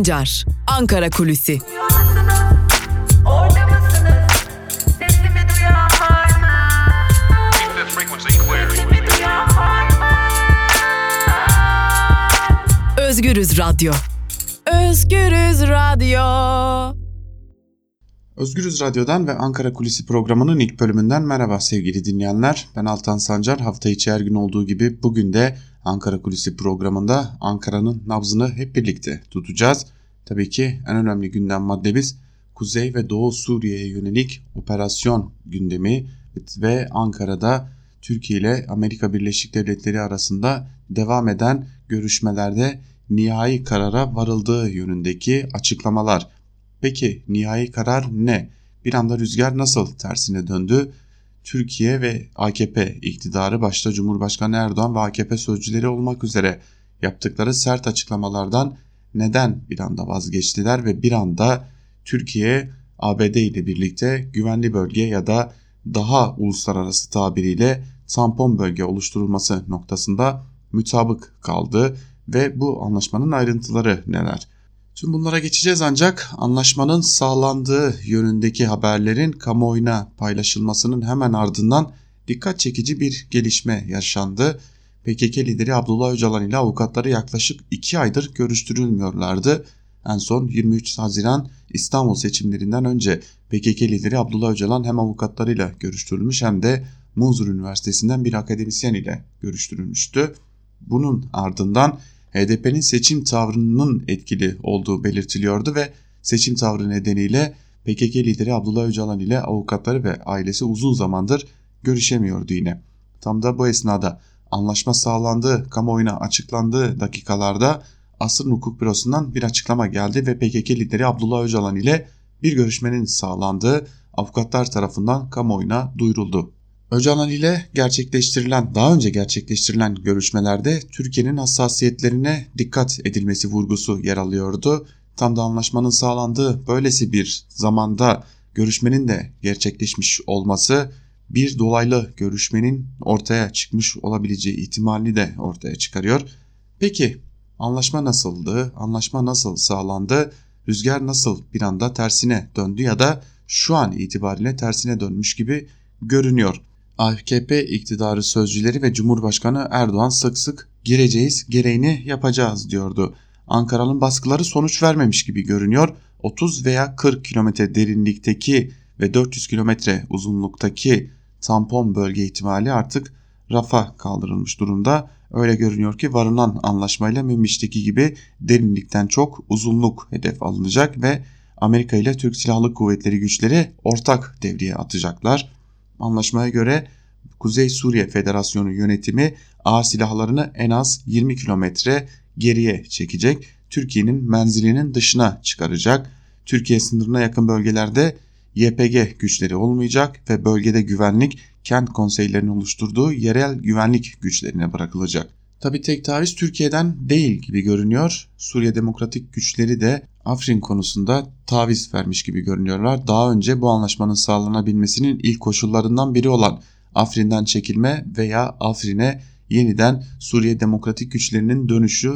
Sancar, Ankara Kulüsi. Özgürüz Radyo. Özgürüz Radyo. Özgürüz Radyo'dan ve Ankara Kulisi programının ilk bölümünden merhaba sevgili dinleyenler. Ben Altan Sancar. Hafta içi her gün olduğu gibi bugün de Ankara Kulisi programında Ankara'nın nabzını hep birlikte tutacağız. Tabii ki en önemli gündem maddemiz Kuzey ve Doğu Suriye'ye yönelik operasyon gündemi ve Ankara'da Türkiye ile Amerika Birleşik Devletleri arasında devam eden görüşmelerde nihai karara varıldığı yönündeki açıklamalar. Peki nihai karar ne? Bir anda rüzgar nasıl tersine döndü? Türkiye ve AKP iktidarı başta Cumhurbaşkanı Erdoğan ve AKP sözcüleri olmak üzere yaptıkları sert açıklamalardan neden bir anda vazgeçtiler ve bir anda Türkiye ABD ile birlikte güvenli bölge ya da daha uluslararası tabiriyle tampon bölge oluşturulması noktasında mütabık kaldı ve bu anlaşmanın ayrıntıları neler? Tüm bunlara geçeceğiz ancak anlaşmanın sağlandığı yönündeki haberlerin kamuoyuna paylaşılmasının hemen ardından dikkat çekici bir gelişme yaşandı. PKK lideri Abdullah Öcalan ile avukatları yaklaşık 2 aydır görüştürülmüyorlardı. En son 23 Haziran İstanbul seçimlerinden önce PKK lideri Abdullah Öcalan hem avukatlarıyla görüştürülmüş hem de Munzur Üniversitesi'nden bir akademisyen ile görüştürülmüştü. Bunun ardından HDP'nin seçim tavrının etkili olduğu belirtiliyordu ve seçim tavrı nedeniyle PKK lideri Abdullah Öcalan ile avukatları ve ailesi uzun zamandır görüşemiyordu yine. Tam da bu esnada anlaşma sağlandığı, kamuoyuna açıklandığı dakikalarda Asrın Hukuk Bürosu'ndan bir açıklama geldi ve PKK lideri Abdullah Öcalan ile bir görüşmenin sağlandığı avukatlar tarafından kamuoyuna duyuruldu. Öcalan ile gerçekleştirilen, daha önce gerçekleştirilen görüşmelerde Türkiye'nin hassasiyetlerine dikkat edilmesi vurgusu yer alıyordu. Tam da anlaşmanın sağlandığı böylesi bir zamanda görüşmenin de gerçekleşmiş olması bir dolaylı görüşmenin ortaya çıkmış olabileceği ihtimalini de ortaya çıkarıyor. Peki anlaşma nasıldı? Anlaşma nasıl sağlandı? Rüzgar nasıl bir anda tersine döndü ya da şu an itibariyle tersine dönmüş gibi görünüyor. AKP iktidarı sözcüleri ve Cumhurbaşkanı Erdoğan sık sık gireceğiz, gereğini yapacağız diyordu. Ankara'nın baskıları sonuç vermemiş gibi görünüyor. 30 veya 40 kilometre derinlikteki ve 400 kilometre uzunluktaki tampon bölge ihtimali artık rafa kaldırılmış durumda. Öyle görünüyor ki varılan anlaşmayla Münbiş'teki gibi derinlikten çok uzunluk hedef alınacak ve Amerika ile Türk Silahlı Kuvvetleri güçleri ortak devreye atacaklar. Anlaşmaya göre Kuzey Suriye Federasyonu yönetimi ağır silahlarını en az 20 kilometre geriye çekecek. Türkiye'nin menzilinin dışına çıkaracak. Türkiye sınırına yakın bölgelerde YPG güçleri olmayacak ve bölgede güvenlik kent konseylerinin oluşturduğu yerel güvenlik güçlerine bırakılacak. Tabi tek taviz Türkiye'den değil gibi görünüyor. Suriye Demokratik Güçleri de Afrin konusunda taviz vermiş gibi görünüyorlar. Daha önce bu anlaşmanın sağlanabilmesinin ilk koşullarından biri olan Afrin'den çekilme veya Afrin'e yeniden Suriye Demokratik Güçlerinin dönüşü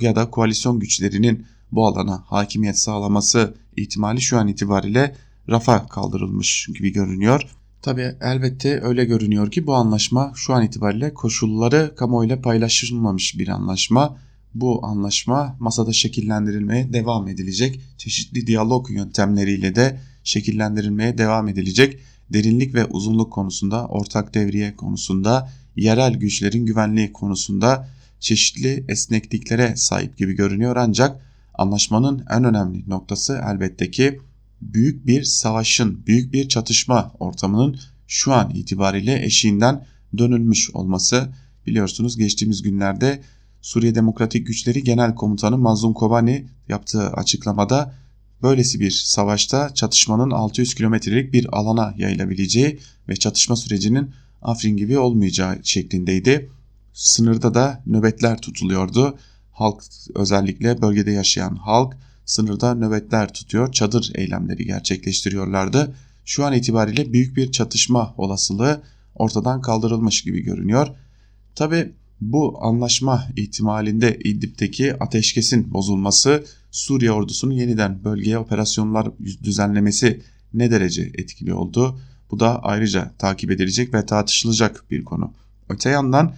ya da koalisyon güçlerinin bu alana hakimiyet sağlaması ihtimali şu an itibariyle rafa kaldırılmış gibi görünüyor. Tabi elbette öyle görünüyor ki bu anlaşma şu an itibariyle koşulları kamuoyuyla paylaşılmamış bir anlaşma. Bu anlaşma masada şekillendirilmeye devam edilecek. Çeşitli diyalog yöntemleriyle de şekillendirilmeye devam edilecek. Derinlik ve uzunluk konusunda, ortak devriye konusunda, yerel güçlerin güvenliği konusunda çeşitli esnekliklere sahip gibi görünüyor ancak anlaşmanın en önemli noktası elbette ki büyük bir savaşın, büyük bir çatışma ortamının şu an itibariyle eşiğinden dönülmüş olması. Biliyorsunuz geçtiğimiz günlerde Suriye Demokratik Güçleri Genel Komutanı Mazlum Kobani yaptığı açıklamada böylesi bir savaşta çatışmanın 600 kilometrelik bir alana yayılabileceği ve çatışma sürecinin Afrin gibi olmayacağı şeklindeydi. Sınırda da nöbetler tutuluyordu. Halk özellikle bölgede yaşayan halk sınırda nöbetler tutuyor, çadır eylemleri gerçekleştiriyorlardı. Şu an itibariyle büyük bir çatışma olasılığı ortadan kaldırılmış gibi görünüyor. Tabi bu anlaşma ihtimalinde İdlib'deki ateşkesin bozulması Suriye ordusunun yeniden bölgeye operasyonlar düzenlemesi ne derece etkili oldu? Bu da ayrıca takip edilecek ve tartışılacak bir konu. Öte yandan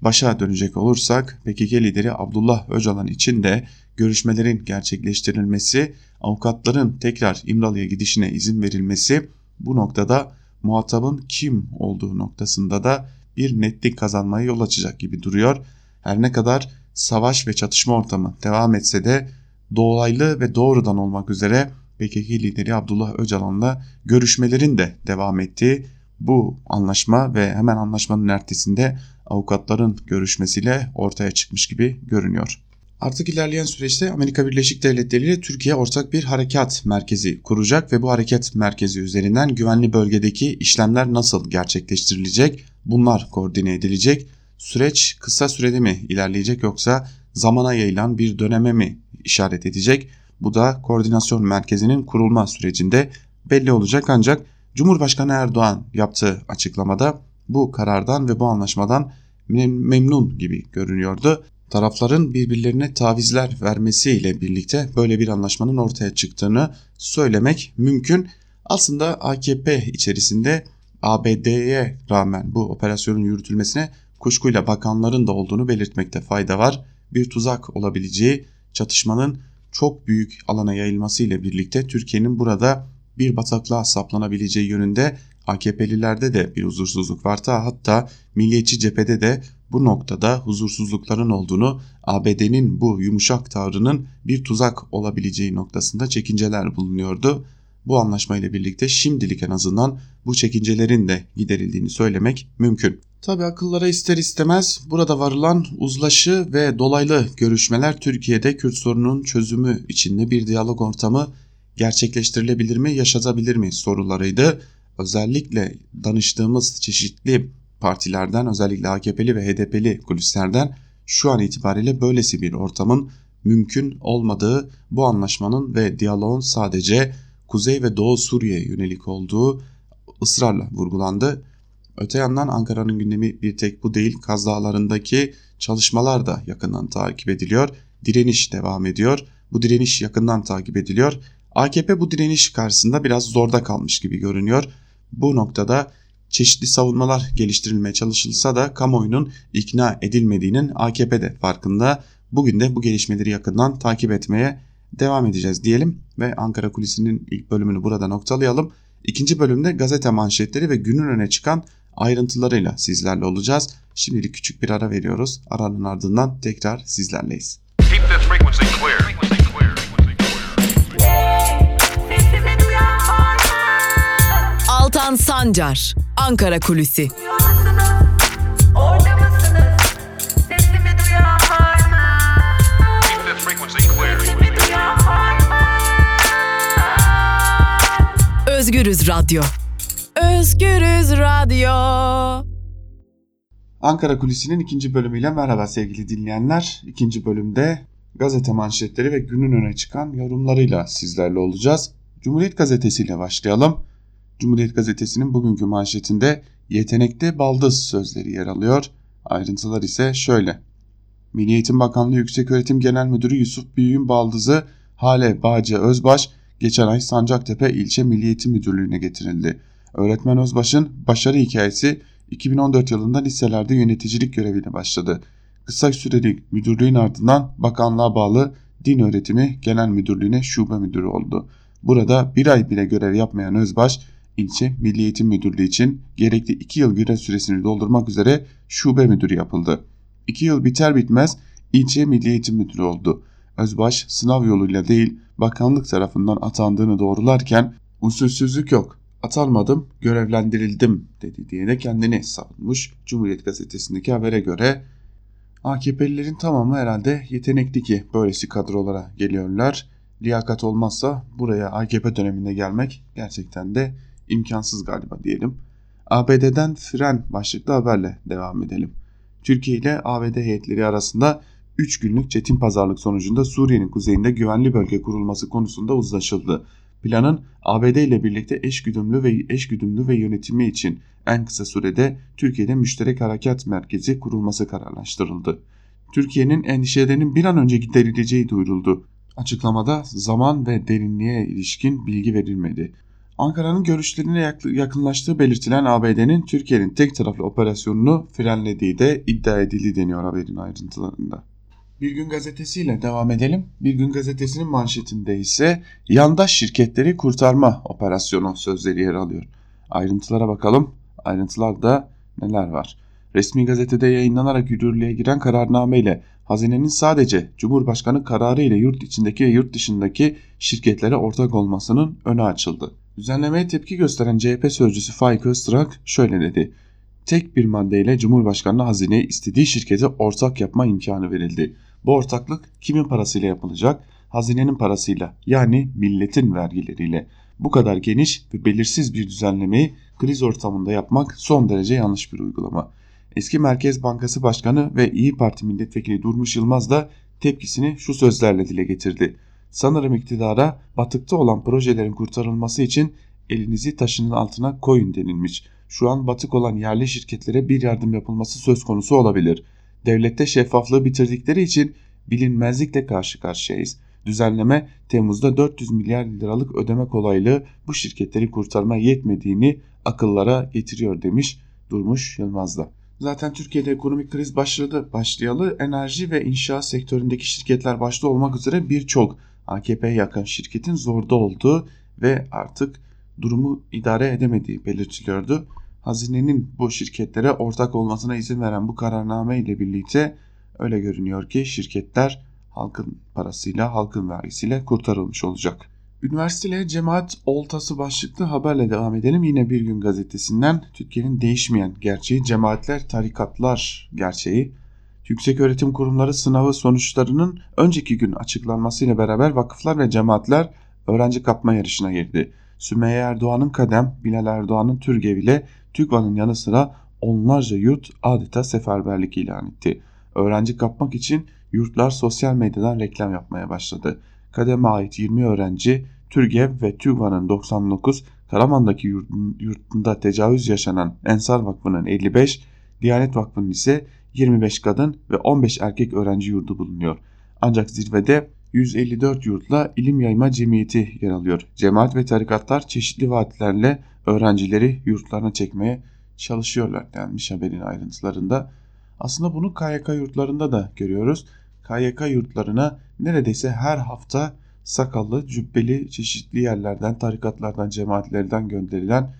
başa dönecek olursak PKK lideri Abdullah Öcalan için de görüşmelerin gerçekleştirilmesi, avukatların tekrar İmralı'ya gidişine izin verilmesi bu noktada muhatabın kim olduğu noktasında da bir netlik kazanmaya yol açacak gibi duruyor. Her ne kadar savaş ve çatışma ortamı devam etse de dolaylı ve doğrudan olmak üzere PKK lideri Abdullah Öcalan'la görüşmelerin de devam ettiği bu anlaşma ve hemen anlaşmanın ertesinde avukatların görüşmesiyle ortaya çıkmış gibi görünüyor. Artık ilerleyen süreçte Amerika Birleşik Devletleri ile Türkiye ortak bir harekat merkezi kuracak ve bu harekat merkezi üzerinden güvenli bölgedeki işlemler nasıl gerçekleştirilecek bunlar koordine edilecek. Süreç kısa sürede mi ilerleyecek yoksa zamana yayılan bir döneme mi işaret edecek? Bu da koordinasyon merkezinin kurulma sürecinde belli olacak ancak Cumhurbaşkanı Erdoğan yaptığı açıklamada bu karardan ve bu anlaşmadan memnun gibi görünüyordu. Tarafların birbirlerine tavizler vermesiyle birlikte böyle bir anlaşmanın ortaya çıktığını söylemek mümkün. Aslında AKP içerisinde ABD'ye rağmen bu operasyonun yürütülmesine kuşkuyla bakanların da olduğunu belirtmekte fayda var. Bir tuzak olabileceği çatışmanın çok büyük alana yayılması ile birlikte Türkiye'nin burada bir bataklığa saplanabileceği yönünde AKP'lilerde de bir huzursuzluk var. Hatta milliyetçi cephede de bu noktada huzursuzlukların olduğunu, ABD'nin bu yumuşak tavrının bir tuzak olabileceği noktasında çekinceler bulunuyordu. Bu anlaşmayla birlikte şimdilik en azından bu çekincelerin de giderildiğini söylemek mümkün. Tabi akıllara ister istemez burada varılan uzlaşı ve dolaylı görüşmeler Türkiye'de Kürt sorununun çözümü içinde bir diyalog ortamı gerçekleştirilebilir mi, yaşatabilir mi sorularıydı. Özellikle danıştığımız çeşitli partilerden özellikle AKP'li ve HDP'li kulislerden şu an itibariyle böylesi bir ortamın mümkün olmadığı bu anlaşmanın ve diyaloğun sadece Kuzey ve Doğu Suriye yönelik olduğu ısrarla vurgulandı. Öte yandan Ankara'nın gündemi bir tek bu değil. Kaz Dağları'ndaki çalışmalar da yakından takip ediliyor. Direniş devam ediyor. Bu direniş yakından takip ediliyor. AKP bu direniş karşısında biraz zorda kalmış gibi görünüyor. Bu noktada çeşitli savunmalar geliştirilmeye çalışılsa da kamuoyunun ikna edilmediğinin AKP'de farkında. Bugün de bu gelişmeleri yakından takip etmeye devam edeceğiz diyelim ve Ankara Kulisi'nin ilk bölümünü burada noktalayalım. İkinci bölümde gazete manşetleri ve günün öne çıkan ayrıntılarıyla sizlerle olacağız. Şimdilik küçük bir ara veriyoruz. Aranın ardından tekrar sizlerleyiz. Altan Sancar, Ankara Kulüsi. Özgürüz Radyo. Özgürüz Radyo. Ankara Kulisi'nin ikinci bölümüyle merhaba sevgili dinleyenler. İkinci bölümde gazete manşetleri ve günün öne çıkan yorumlarıyla sizlerle olacağız. Cumhuriyet Gazetesi ile başlayalım. Cumhuriyet Gazetesi'nin bugünkü manşetinde yetenekte baldız sözleri yer alıyor. Ayrıntılar ise şöyle. Milli Eğitim Bakanlığı Yükseköğretim Genel Müdürü Yusuf Büyük'ün baldızı Hale Bağcı Özbaş geçen ay Sancaktepe İlçe Milli Müdürlüğü'ne getirildi. Öğretmen Özbaş'ın başarı hikayesi 2014 yılında liselerde yöneticilik göreviyle başladı. Kısa süreli müdürlüğün ardından bakanlığa bağlı Din Öğretimi Genel Müdürlüğü'ne şube müdürü oldu. Burada bir ay bile görev yapmayan Özbaş, ilçe Milli Eğitim Müdürlüğü için gerekli 2 yıl görev süresini doldurmak üzere şube müdürü yapıldı. 2 yıl biter bitmez ilçe Milli Eğitim Müdürü oldu. Özbaş sınav yoluyla değil bakanlık tarafından atandığını doğrularken usulsüzlük yok atanmadım görevlendirildim dedi diye de kendini savunmuş. Cumhuriyet gazetesindeki habere göre AKP'lilerin tamamı herhalde yetenekli ki böylesi kadrolara geliyorlar. Liyakat olmazsa buraya AKP döneminde gelmek gerçekten de imkansız galiba diyelim. ABD'den fren başlıklı haberle devam edelim. Türkiye ile ABD heyetleri arasında 3 günlük çetin pazarlık sonucunda Suriye'nin kuzeyinde güvenli bölge kurulması konusunda uzlaşıldı. Planın ABD ile birlikte eş güdümlü ve eş güdümlü ve yönetimi için en kısa sürede Türkiye'de müşterek harekat merkezi kurulması kararlaştırıldı. Türkiye'nin endişelerinin bir an önce giderileceği duyuruldu. Açıklamada zaman ve derinliğe ilişkin bilgi verilmedi. Ankara'nın görüşlerine yakınlaştığı belirtilen ABD'nin Türkiye'nin tek taraflı operasyonunu frenlediği de iddia edildi deniyor haberin ayrıntılarında. Bir Gün Gazetesi'yle devam edelim. Bir Gün Gazetesi'nin manşetinde ise yandaş şirketleri kurtarma operasyonu sözleri yer alıyor. Ayrıntılara bakalım. Ayrıntılarda neler var? Resmi gazetede yayınlanarak yürürlüğe giren kararname ile hazinenin sadece Cumhurbaşkanı kararı ile yurt içindeki ve yurt dışındaki şirketlere ortak olmasının önü açıldı. Düzenlemeye tepki gösteren CHP sözcüsü Faik Öztrak şöyle dedi. Tek bir maddeyle Cumhurbaşkanı'na hazineye istediği şirkete ortak yapma imkanı verildi. Bu ortaklık kimin parasıyla yapılacak? Hazinenin parasıyla yani milletin vergileriyle. Bu kadar geniş ve belirsiz bir düzenlemeyi kriz ortamında yapmak son derece yanlış bir uygulama. Eski Merkez Bankası Başkanı ve İyi Parti Milletvekili Durmuş Yılmaz da tepkisini şu sözlerle dile getirdi. Sanırım iktidara batıkta olan projelerin kurtarılması için elinizi taşının altına koyun denilmiş. Şu an batık olan yerli şirketlere bir yardım yapılması söz konusu olabilir. Devlette şeffaflığı bitirdikleri için bilinmezlikle karşı karşıyayız. Düzenleme Temmuz'da 400 milyar liralık ödeme kolaylığı bu şirketleri kurtarmaya yetmediğini akıllara getiriyor demiş Durmuş Yılmaz'da. Zaten Türkiye'de ekonomik kriz başladı. Başlayalı enerji ve inşaat sektöründeki şirketler başta olmak üzere birçok AKP'ye yakın şirketin zorda olduğu ve artık durumu idare edemediği belirtiliyordu. Hazinenin bu şirketlere ortak olmasına izin veren bu kararname ile birlikte öyle görünüyor ki şirketler halkın parasıyla, halkın vergisiyle kurtarılmış olacak. Üniversiteye cemaat oltası başlıklı haberle devam edelim. Yine bir gün gazetesinden Türkiye'nin değişmeyen gerçeği cemaatler, tarikatlar gerçeği. Yüksek Öğretim Kurumları sınavı sonuçlarının önceki gün açıklanmasıyla beraber vakıflar ve cemaatler öğrenci kapma yarışına girdi. Sümeyye Erdoğan'ın Kadem, Bilal Erdoğan'ın Türgev ile TÜGVA'nın yanı sıra onlarca yurt adeta seferberlik ilan etti. Öğrenci kapmak için yurtlar sosyal medyadan reklam yapmaya başladı. Kadem'e ait 20 öğrenci Türgev ve TÜGVA'nın 99, Karaman'daki yurtunda tecavüz yaşanan Ensar Vakfı'nın 55, Diyanet Vakfı'nın ise 25 kadın ve 15 erkek öğrenci yurdu bulunuyor. Ancak zirvede 154 yurtla ilim yayma cemiyeti yer alıyor. Cemaat ve tarikatlar çeşitli vaatlerle öğrencileri yurtlarına çekmeye çalışıyorlar denmiş haberin ayrıntılarında. Aslında bunu KYK yurtlarında da görüyoruz. KYK yurtlarına neredeyse her hafta sakallı, cübbeli çeşitli yerlerden, tarikatlardan, cemaatlerden gönderilen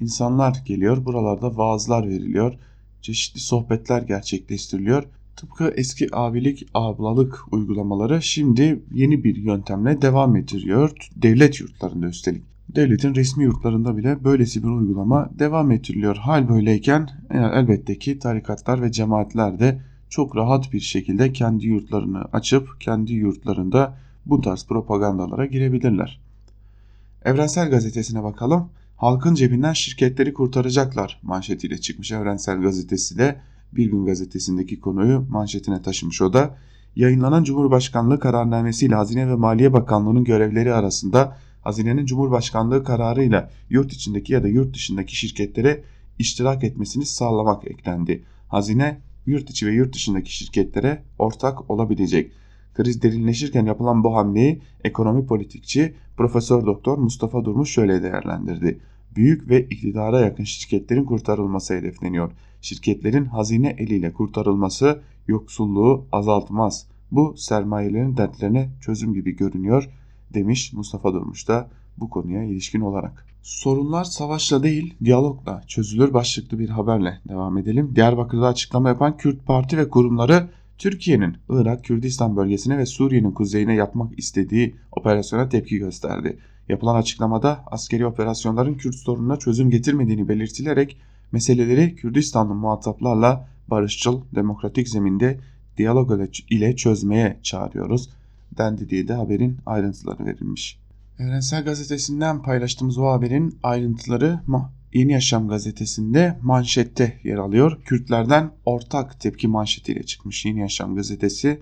insanlar geliyor. Buralarda vaazlar veriliyor. Çeşitli sohbetler gerçekleştiriliyor. Tıpkı eski abilik, ablalık uygulamaları şimdi yeni bir yöntemle devam ettiriyor. Devlet yurtlarında üstelik. Devletin resmi yurtlarında bile böylesi bir uygulama devam ettiriliyor. Hal böyleyken e, elbette ki tarikatlar ve cemaatler de çok rahat bir şekilde kendi yurtlarını açıp kendi yurtlarında bu tarz propagandalara girebilirler. Evrensel Gazetesi'ne bakalım. Halkın cebinden şirketleri kurtaracaklar manşetiyle çıkmış Evrensel Gazetesi de Bir Gün Gazetesi'ndeki konuyu manşetine taşımış o da. Yayınlanan Cumhurbaşkanlığı kararnamesiyle Hazine ve Maliye Bakanlığı'nın görevleri arasında Hazinenin Cumhurbaşkanlığı kararıyla yurt içindeki ya da yurt dışındaki şirketlere iştirak etmesini sağlamak eklendi. Hazine yurt içi ve yurt dışındaki şirketlere ortak olabilecek. Kriz derinleşirken yapılan bu hamleyi ekonomi politikçi Profesör Doktor Mustafa Durmuş şöyle değerlendirdi. Büyük ve iktidara yakın şirketlerin kurtarılması hedefleniyor. Şirketlerin hazine eliyle kurtarılması yoksulluğu azaltmaz. Bu sermayelerin dertlerine çözüm gibi görünüyor demiş Mustafa Durmuş da bu konuya ilişkin olarak. Sorunlar savaşla değil diyalogla çözülür başlıklı bir haberle devam edelim. Diyarbakır'da açıklama yapan Kürt Parti ve kurumları Türkiye'nin Irak, Kürdistan bölgesine ve Suriye'nin kuzeyine yapmak istediği operasyona tepki gösterdi. Yapılan açıklamada askeri operasyonların Kürt sorununa çözüm getirmediğini belirtilerek meseleleri Kürdistanlı muhataplarla barışçıl, demokratik zeminde diyalog ile çözmeye çağırıyoruz dendi diye de haberin ayrıntıları verilmiş. Evrensel Gazetesi'nden paylaştığımız o haberin ayrıntıları Yeni Yaşam gazetesinde manşette yer alıyor. Kürtlerden ortak tepki manşetiyle çıkmış Yeni Yaşam gazetesi.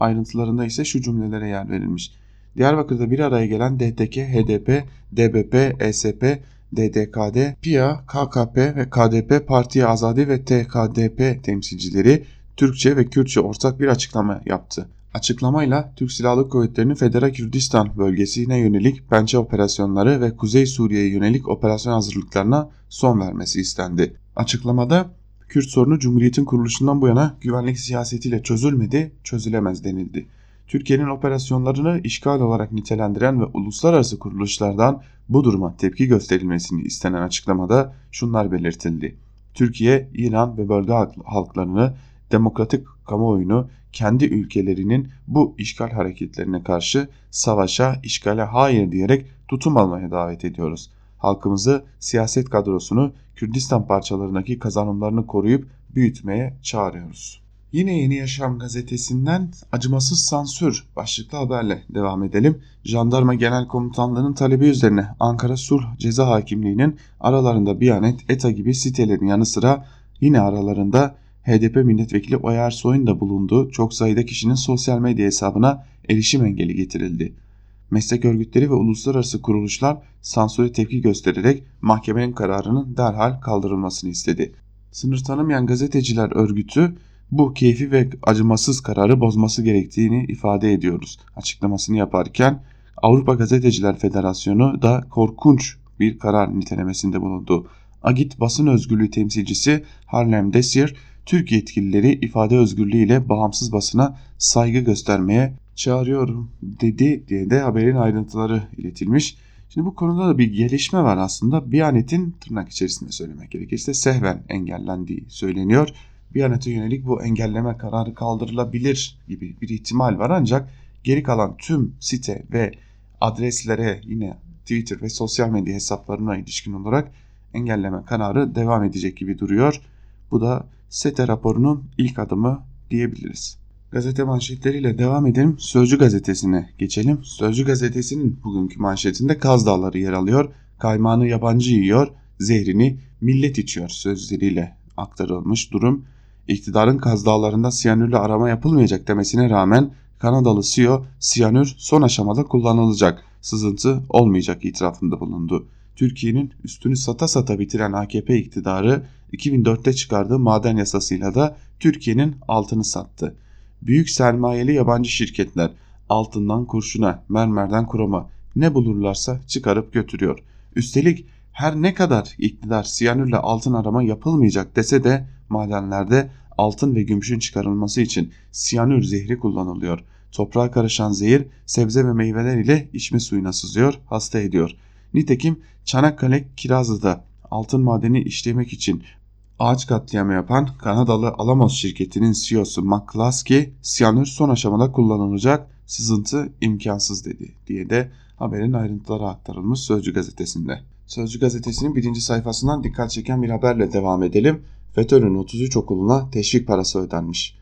Ayrıntılarında ise şu cümlelere yer verilmiş. Diyarbakır'da bir araya gelen DTK, HDP, DBP, ESP, DDKD, PİA, KKP ve KDP Parti Azadi ve TKDP temsilcileri Türkçe ve Kürtçe ortak bir açıklama yaptı. Açıklamayla Türk Silahlı Kuvvetleri'nin Federal Kürdistan bölgesine yönelik pençe operasyonları ve Kuzey Suriye'ye yönelik operasyon hazırlıklarına son vermesi istendi. Açıklamada Kürt sorunu Cumhuriyet'in kuruluşundan bu yana güvenlik siyasetiyle çözülmedi, çözülemez denildi. Türkiye'nin operasyonlarını işgal olarak nitelendiren ve uluslararası kuruluşlardan bu duruma tepki gösterilmesini istenen açıklamada şunlar belirtildi. Türkiye, İran ve bölge halklarını demokratik kamuoyunu kendi ülkelerinin bu işgal hareketlerine karşı savaşa, işgale hayır diyerek tutum almaya davet ediyoruz. Halkımızı, siyaset kadrosunu Kürdistan parçalarındaki kazanımlarını koruyup büyütmeye çağırıyoruz. Yine Yeni Yaşam gazetesinden acımasız sansür başlıklı haberle devam edelim. Jandarma Genel Komutanlığı'nın talebi üzerine Ankara Sulh Ceza Hakimliği'nin aralarında Biyanet, ETA gibi sitelerin yanı sıra yine aralarında HDP milletvekili Oya Ersoy'un da bulunduğu çok sayıda kişinin sosyal medya hesabına erişim engeli getirildi. Meslek örgütleri ve uluslararası kuruluşlar sansüre tepki göstererek mahkemenin kararının derhal kaldırılmasını istedi. Sınır tanımayan gazeteciler örgütü bu keyfi ve acımasız kararı bozması gerektiğini ifade ediyoruz. Açıklamasını yaparken Avrupa Gazeteciler Federasyonu da korkunç bir karar nitelemesinde bulundu. Agit basın özgürlüğü temsilcisi Harlem Desier, Türk yetkilileri ifade özgürlüğü ile bağımsız basına saygı göstermeye çağırıyorum dedi diye de haberin ayrıntıları iletilmiş. Şimdi bu konuda da bir gelişme var aslında. Biyanet'in tırnak içerisinde söylemek gerekirse sehven engellendiği söyleniyor. Biyanet'e yönelik bu engelleme kararı kaldırılabilir gibi bir ihtimal var ancak geri kalan tüm site ve adreslere yine Twitter ve sosyal medya hesaplarına ilişkin olarak engelleme kararı devam edecek gibi duruyor. Bu da SETE raporunun ilk adımı diyebiliriz. Gazete manşetleriyle devam edelim. Sözcü gazetesine geçelim. Sözcü gazetesinin bugünkü manşetinde Kaz Dağları yer alıyor. Kaymağını yabancı yiyor, zehrini millet içiyor sözleriyle aktarılmış durum. İktidarın Kaz Dağları'nda siyanürle arama yapılmayacak demesine rağmen Kanadalı CEO siyanür son aşamada kullanılacak, sızıntı olmayacak itirafında bulundu. Türkiye'nin üstünü sata sata bitiren AKP iktidarı 2004'te çıkardığı maden yasasıyla da Türkiye'nin altını sattı. Büyük sermayeli yabancı şirketler altından kurşuna, mermerden kurama ne bulurlarsa çıkarıp götürüyor. Üstelik her ne kadar iktidar siyanürle altın arama yapılmayacak dese de madenlerde altın ve gümüşün çıkarılması için siyanür zehri kullanılıyor. Toprağa karışan zehir sebze ve meyveler ile içme suyuna sızıyor, hasta ediyor. Nitekim Çanakkale Kirazlı'da altın madeni işlemek için ağaç katliamı yapan Kanadalı Alamos şirketinin CEO'su McCluskey siyanür son aşamada kullanılacak sızıntı imkansız dedi diye de haberin ayrıntıları aktarılmış Sözcü gazetesinde. Sözcü gazetesinin birinci sayfasından dikkat çeken bir haberle devam edelim. FETÖ'nün 33 okuluna teşvik parası ödenmiş.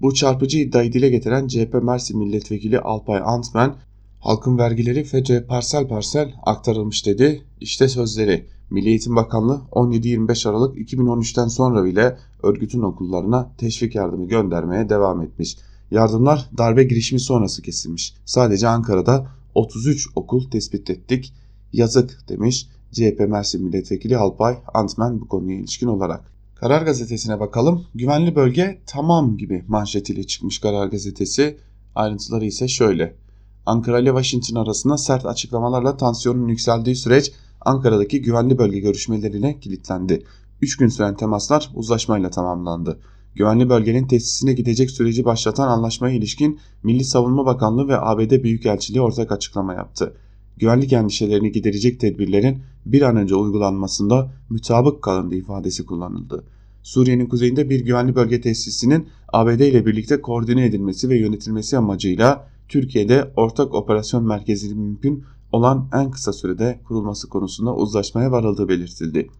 Bu çarpıcı iddiayı dile getiren CHP Mersin Milletvekili Alpay Antmen, halkın vergileri FETÖ'ye parsel parsel aktarılmış dedi. İşte sözleri. Milli Eğitim Bakanlığı 17-25 Aralık 2013'ten sonra bile örgütün okullarına teşvik yardımı göndermeye devam etmiş. Yardımlar darbe girişimi sonrası kesilmiş. Sadece Ankara'da 33 okul tespit ettik. Yazık demiş CHP Mersin Milletvekili Alpay Antmen bu konuya ilişkin olarak. Karar Gazetesi'ne bakalım. Güvenli bölge tamam gibi manşetiyle çıkmış Karar Gazetesi. Ayrıntıları ise şöyle. Ankara ile Washington arasında sert açıklamalarla tansiyonun yükseldiği süreç Ankara'daki güvenli bölge görüşmelerine kilitlendi. 3 gün süren temaslar uzlaşmayla tamamlandı. Güvenli bölgenin tesisine gidecek süreci başlatan anlaşmaya ilişkin Milli Savunma Bakanlığı ve ABD Büyükelçiliği ortak açıklama yaptı. Güvenlik endişelerini giderecek tedbirlerin bir an önce uygulanmasında mütabık kalındı ifadesi kullanıldı. Suriye'nin kuzeyinde bir güvenli bölge tesisinin ABD ile birlikte koordine edilmesi ve yönetilmesi amacıyla Türkiye'de ortak operasyon merkezi mümkün olan en kısa sürede kurulması konusunda uzlaşmaya varıldığı belirtildi.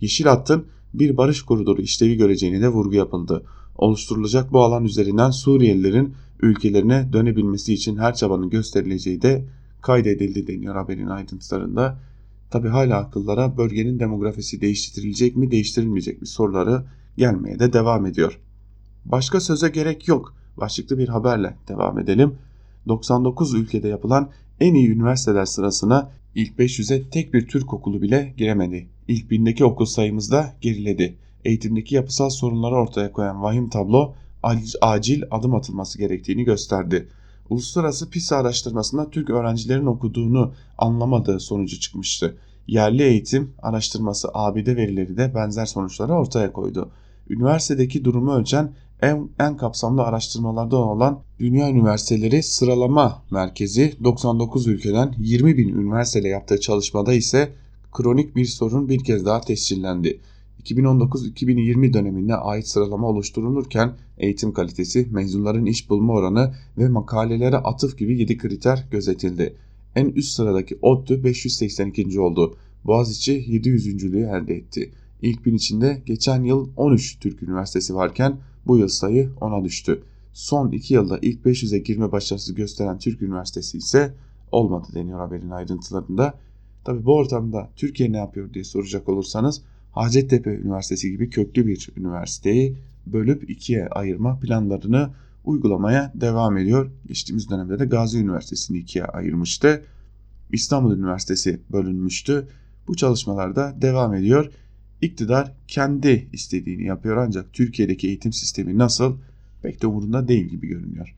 Yeşil Hatt'ın bir barış koridoru işlevi göreceğine de vurgu yapıldı. Oluşturulacak bu alan üzerinden Suriyelilerin ülkelerine dönebilmesi için her çabanın gösterileceği de kaydedildi deniyor haberin ayrıntılarında. Tabi hala akıllara bölgenin demografisi değiştirilecek mi değiştirilmeyecek mi soruları gelmeye de devam ediyor. Başka söze gerek yok başlıklı bir haberle devam edelim. 99 ülkede yapılan en iyi üniversiteler sırasına ilk 500'e tek bir Türk okulu bile giremedi. İlk bindeki okul sayımız da geriledi. Eğitimdeki yapısal sorunları ortaya koyan vahim tablo acil adım atılması gerektiğini gösterdi. Uluslararası PISA araştırmasında Türk öğrencilerin okuduğunu anlamadığı sonucu çıkmıştı. Yerli eğitim araştırması ABD verileri de benzer sonuçları ortaya koydu. Üniversitedeki durumu ölçen en, en kapsamlı araştırmalardan olan Dünya Üniversiteleri Sıralama Merkezi 99 ülkeden 20 bin üniversiteyle yaptığı çalışmada ise kronik bir sorun bir kez daha tescillendi. 2019-2020 dönemine ait sıralama oluşturulurken eğitim kalitesi, mezunların iş bulma oranı ve makalelere atıf gibi 7 kriter gözetildi. En üst sıradaki ODTÜ 582. oldu. Boğaziçi 700. elde etti. İlk bin içinde geçen yıl 13 Türk Üniversitesi varken bu yıl sayı 10'a düştü. Son 2 yılda ilk 500'e girme başarısı gösteren Türk Üniversitesi ise olmadı deniyor haberin ayrıntılarında. Tabi bu ortamda Türkiye ne yapıyor diye soracak olursanız Hacettepe Üniversitesi gibi köklü bir üniversiteyi bölüp ikiye ayırma planlarını uygulamaya devam ediyor. Geçtiğimiz dönemde de Gazi Üniversitesi'ni ikiye ayırmıştı. İstanbul Üniversitesi bölünmüştü. Bu çalışmalarda devam ediyor. İktidar kendi istediğini yapıyor ancak Türkiye'deki eğitim sistemi nasıl pek de umurunda değil gibi görünüyor.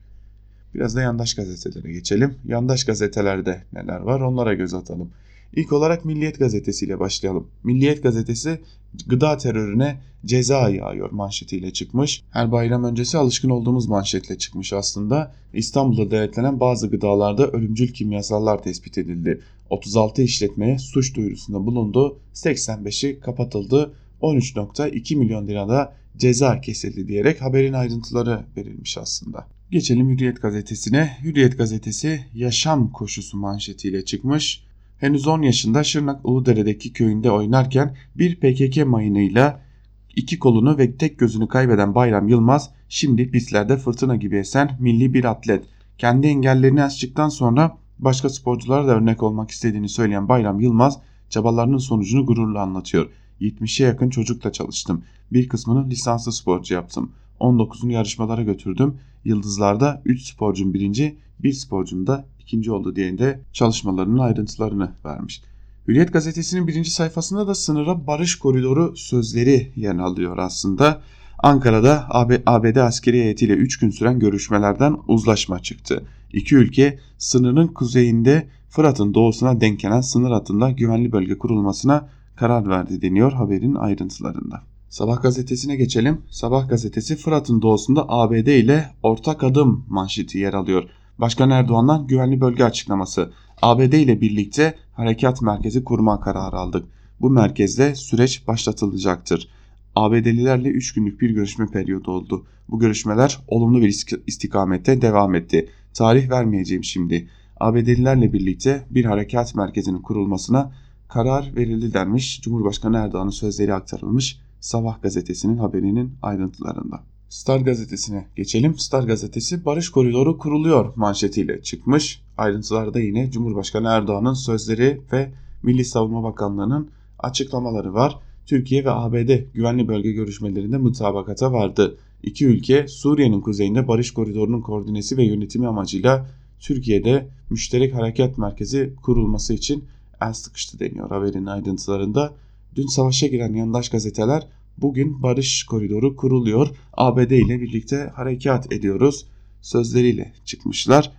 Biraz da yandaş gazetelere geçelim. Yandaş gazetelerde neler var onlara göz atalım. İlk olarak Milliyet Gazetesi ile başlayalım. Milliyet Gazetesi gıda terörüne ceza yağıyor manşetiyle çıkmış. Her bayram öncesi alışkın olduğumuz manşetle çıkmış aslında. İstanbul'da denetlenen bazı gıdalarda ölümcül kimyasallar tespit edildi. 36 işletmeye suç duyurusunda bulundu. 85'i kapatıldı. 13.2 milyon lirada ceza kesildi diyerek haberin ayrıntıları verilmiş aslında. Geçelim Hürriyet gazetesine. Hürriyet gazetesi yaşam koşusu manşetiyle çıkmış henüz 10 yaşında Şırnak Uludere'deki köyünde oynarken bir PKK mayınıyla iki kolunu ve tek gözünü kaybeden Bayram Yılmaz şimdi pistlerde fırtına gibi esen milli bir atlet. Kendi engellerini aştıktan sonra başka sporculara da örnek olmak istediğini söyleyen Bayram Yılmaz çabalarının sonucunu gururla anlatıyor. 70'e yakın çocukla çalıştım. Bir kısmını lisanslı sporcu yaptım. 19'unu yarışmalara götürdüm. Yıldızlarda 3 sporcum birinci, bir sporcum da ikinci oldu diye çalışmalarının ayrıntılarını vermiş. Hürriyet gazetesinin birinci sayfasında da sınıra barış koridoru sözleri yer alıyor aslında. Ankara'da ABD askeri heyetiyle 3 gün süren görüşmelerden uzlaşma çıktı. İki ülke sınırın kuzeyinde Fırat'ın doğusuna denk gelen sınır hattında güvenli bölge kurulmasına karar verdi deniyor haberin ayrıntılarında. Sabah gazetesine geçelim. Sabah gazetesi Fırat'ın doğusunda ABD ile ortak adım manşeti yer alıyor. Başkan Erdoğan'dan güvenli bölge açıklaması. ABD ile birlikte harekat merkezi kurma kararı aldık. Bu merkezde süreç başlatılacaktır. ABD'lilerle 3 günlük bir görüşme periyodu oldu. Bu görüşmeler olumlu bir istikamette devam etti. Tarih vermeyeceğim şimdi. ABD'lilerle birlikte bir harekat merkezinin kurulmasına karar verildi denmiş. Cumhurbaşkanı Erdoğan'ın sözleri aktarılmış. Sabah gazetesinin haberinin ayrıntılarında. Star gazetesine geçelim. Star gazetesi Barış Koridoru kuruluyor manşetiyle çıkmış. Ayrıntılarda yine Cumhurbaşkanı Erdoğan'ın sözleri ve Milli Savunma Bakanlığı'nın açıklamaları var. Türkiye ve ABD güvenli bölge görüşmelerinde mutabakata vardı. İki ülke Suriye'nin kuzeyinde barış koridorunun koordinesi ve yönetimi amacıyla Türkiye'de müşterek harekat merkezi kurulması için el sıkıştı deniyor haberin ayrıntılarında. Dün savaşa giren yandaş gazeteler bugün barış koridoru kuruluyor. ABD ile birlikte harekat ediyoruz sözleriyle çıkmışlar.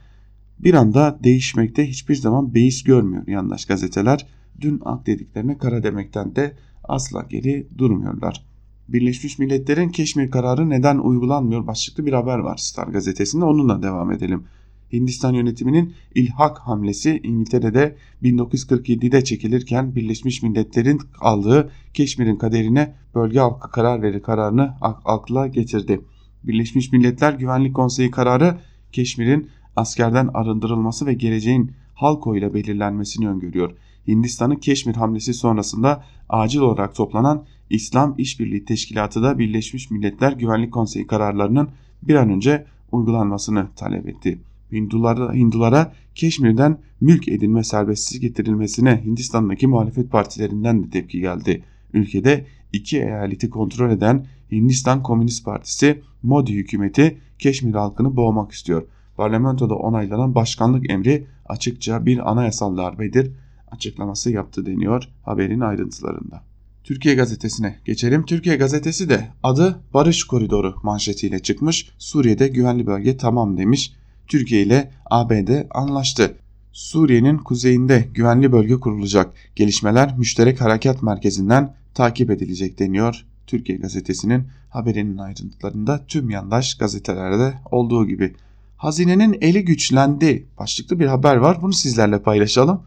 Bir anda değişmekte hiçbir zaman beis görmüyor yandaş gazeteler. Dün ak dediklerine kara demekten de asla geri durmuyorlar. Birleşmiş Milletler'in Keşmir kararı neden uygulanmıyor başlıklı bir haber var Star gazetesinde onunla devam edelim. Hindistan yönetiminin ilhak hamlesi İngiltere'de 1947'de çekilirken Birleşmiş Milletler'in aldığı Keşmir'in kaderine bölge halkı karar verir kararını akla getirdi. Birleşmiş Milletler Güvenlik Konseyi kararı Keşmir'in askerden arındırılması ve geleceğin halk oyuyla belirlenmesini öngörüyor. Hindistan'ın Keşmir hamlesi sonrasında acil olarak toplanan İslam İşbirliği Teşkilatı da Birleşmiş Milletler Güvenlik Konseyi kararlarının bir an önce uygulanmasını talep etti. Hindulara, Hindulara Keşmir'den mülk edinme serbestsiz getirilmesine Hindistan'daki muhalefet partilerinden de tepki geldi. Ülkede iki eyaleti kontrol eden Hindistan Komünist Partisi Modi hükümeti Keşmir halkını boğmak istiyor. Parlamentoda onaylanan başkanlık emri açıkça bir anayasal darbedir açıklaması yaptı deniyor haberin ayrıntılarında. Türkiye Gazetesi'ne geçelim. Türkiye Gazetesi de adı Barış Koridoru manşetiyle çıkmış. Suriye'de güvenli bölge tamam demiş. Türkiye ile ABD anlaştı. Suriye'nin kuzeyinde güvenli bölge kurulacak. Gelişmeler müşterek harekat merkezinden takip edilecek deniyor. Türkiye Gazetesi'nin haberinin ayrıntılarında tüm yandaş gazetelerde olduğu gibi. Hazinenin eli güçlendi başlıklı bir haber var. Bunu sizlerle paylaşalım.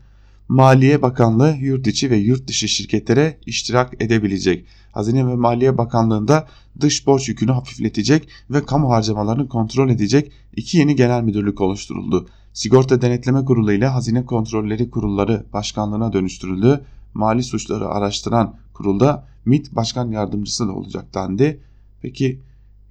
Maliye Bakanlığı yurt içi ve yurt dışı şirketlere iştirak edebilecek. Hazine ve Maliye Bakanlığı'nda dış borç yükünü hafifletecek ve kamu harcamalarını kontrol edecek iki yeni genel müdürlük oluşturuldu. Sigorta Denetleme Kurulu ile Hazine Kontrolleri Kurulları Başkanlığı'na dönüştürüldü. Mali suçları araştıran kurulda MİT Başkan Yardımcısı da olacak dendi. Peki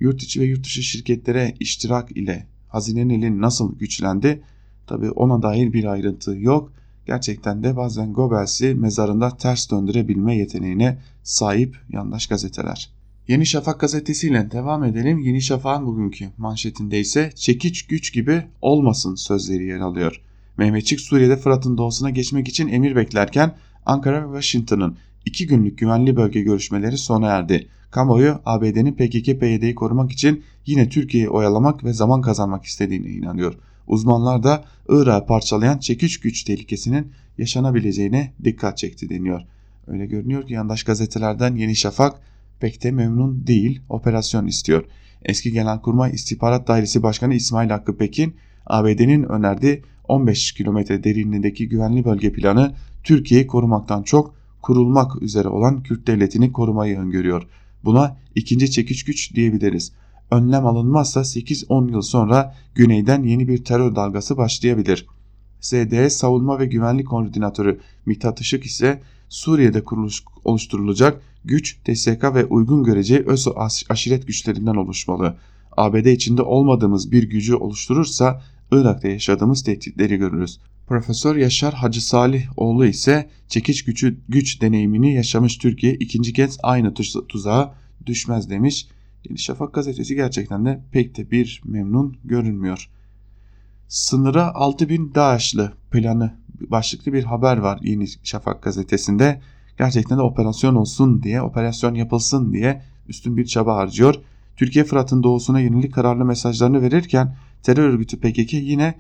yurt içi ve yurt dışı şirketlere iştirak ile hazinenin eli nasıl güçlendi? Tabi ona dair bir ayrıntı yok gerçekten de bazen Goebbels'i mezarında ters döndürebilme yeteneğine sahip yandaş gazeteler. Yeni Şafak gazetesiyle devam edelim. Yeni Şafak'ın bugünkü manşetinde ise çekiç güç gibi olmasın sözleri yer alıyor. Mehmetçik Suriye'de Fırat'ın doğusuna geçmek için emir beklerken Ankara ve Washington'ın iki günlük güvenli bölge görüşmeleri sona erdi. Kamuoyu ABD'nin PKK-PYD'yi korumak için yine Türkiye'yi oyalamak ve zaman kazanmak istediğine inanıyor. Uzmanlar da Irak'ı parçalayan çekiç güç tehlikesinin yaşanabileceğine dikkat çekti deniyor. Öyle görünüyor ki yandaş gazetelerden Yeni Şafak pek de memnun değil, operasyon istiyor. Eski Genelkurmay İstihbarat Dairesi Başkanı İsmail Hakkı Pekin, ABD'nin önerdiği 15 kilometre derinliğindeki güvenli bölge planı Türkiye'yi korumaktan çok kurulmak üzere olan Kürt devletini korumayı öngörüyor. Buna ikinci çekiç güç diyebiliriz önlem alınmazsa 8-10 yıl sonra güneyden yeni bir terör dalgası başlayabilir. SD Savunma ve Güvenlik Koordinatörü Mithat Işık ise Suriye'de kuruluş, oluşturulacak güç TSK ve uygun göreceği öz aşiret güçlerinden oluşmalı. ABD içinde olmadığımız bir gücü oluşturursa Irak'ta yaşadığımız tehditleri görürüz. Profesör Yaşar Hacı Salih oğlu ise çekiç gücü, güç deneyimini yaşamış Türkiye ikinci kez aynı tuzağa düşmez demiş. Yeni Şafak gazetesi gerçekten de pek de bir memnun görünmüyor. Sınıra 6000 DAEŞ'lı planı başlıklı bir haber var Yeni Şafak gazetesinde. Gerçekten de operasyon olsun diye, operasyon yapılsın diye üstün bir çaba harcıyor. Türkiye Fırat'ın doğusuna yönelik kararlı mesajlarını verirken terör örgütü PKK yine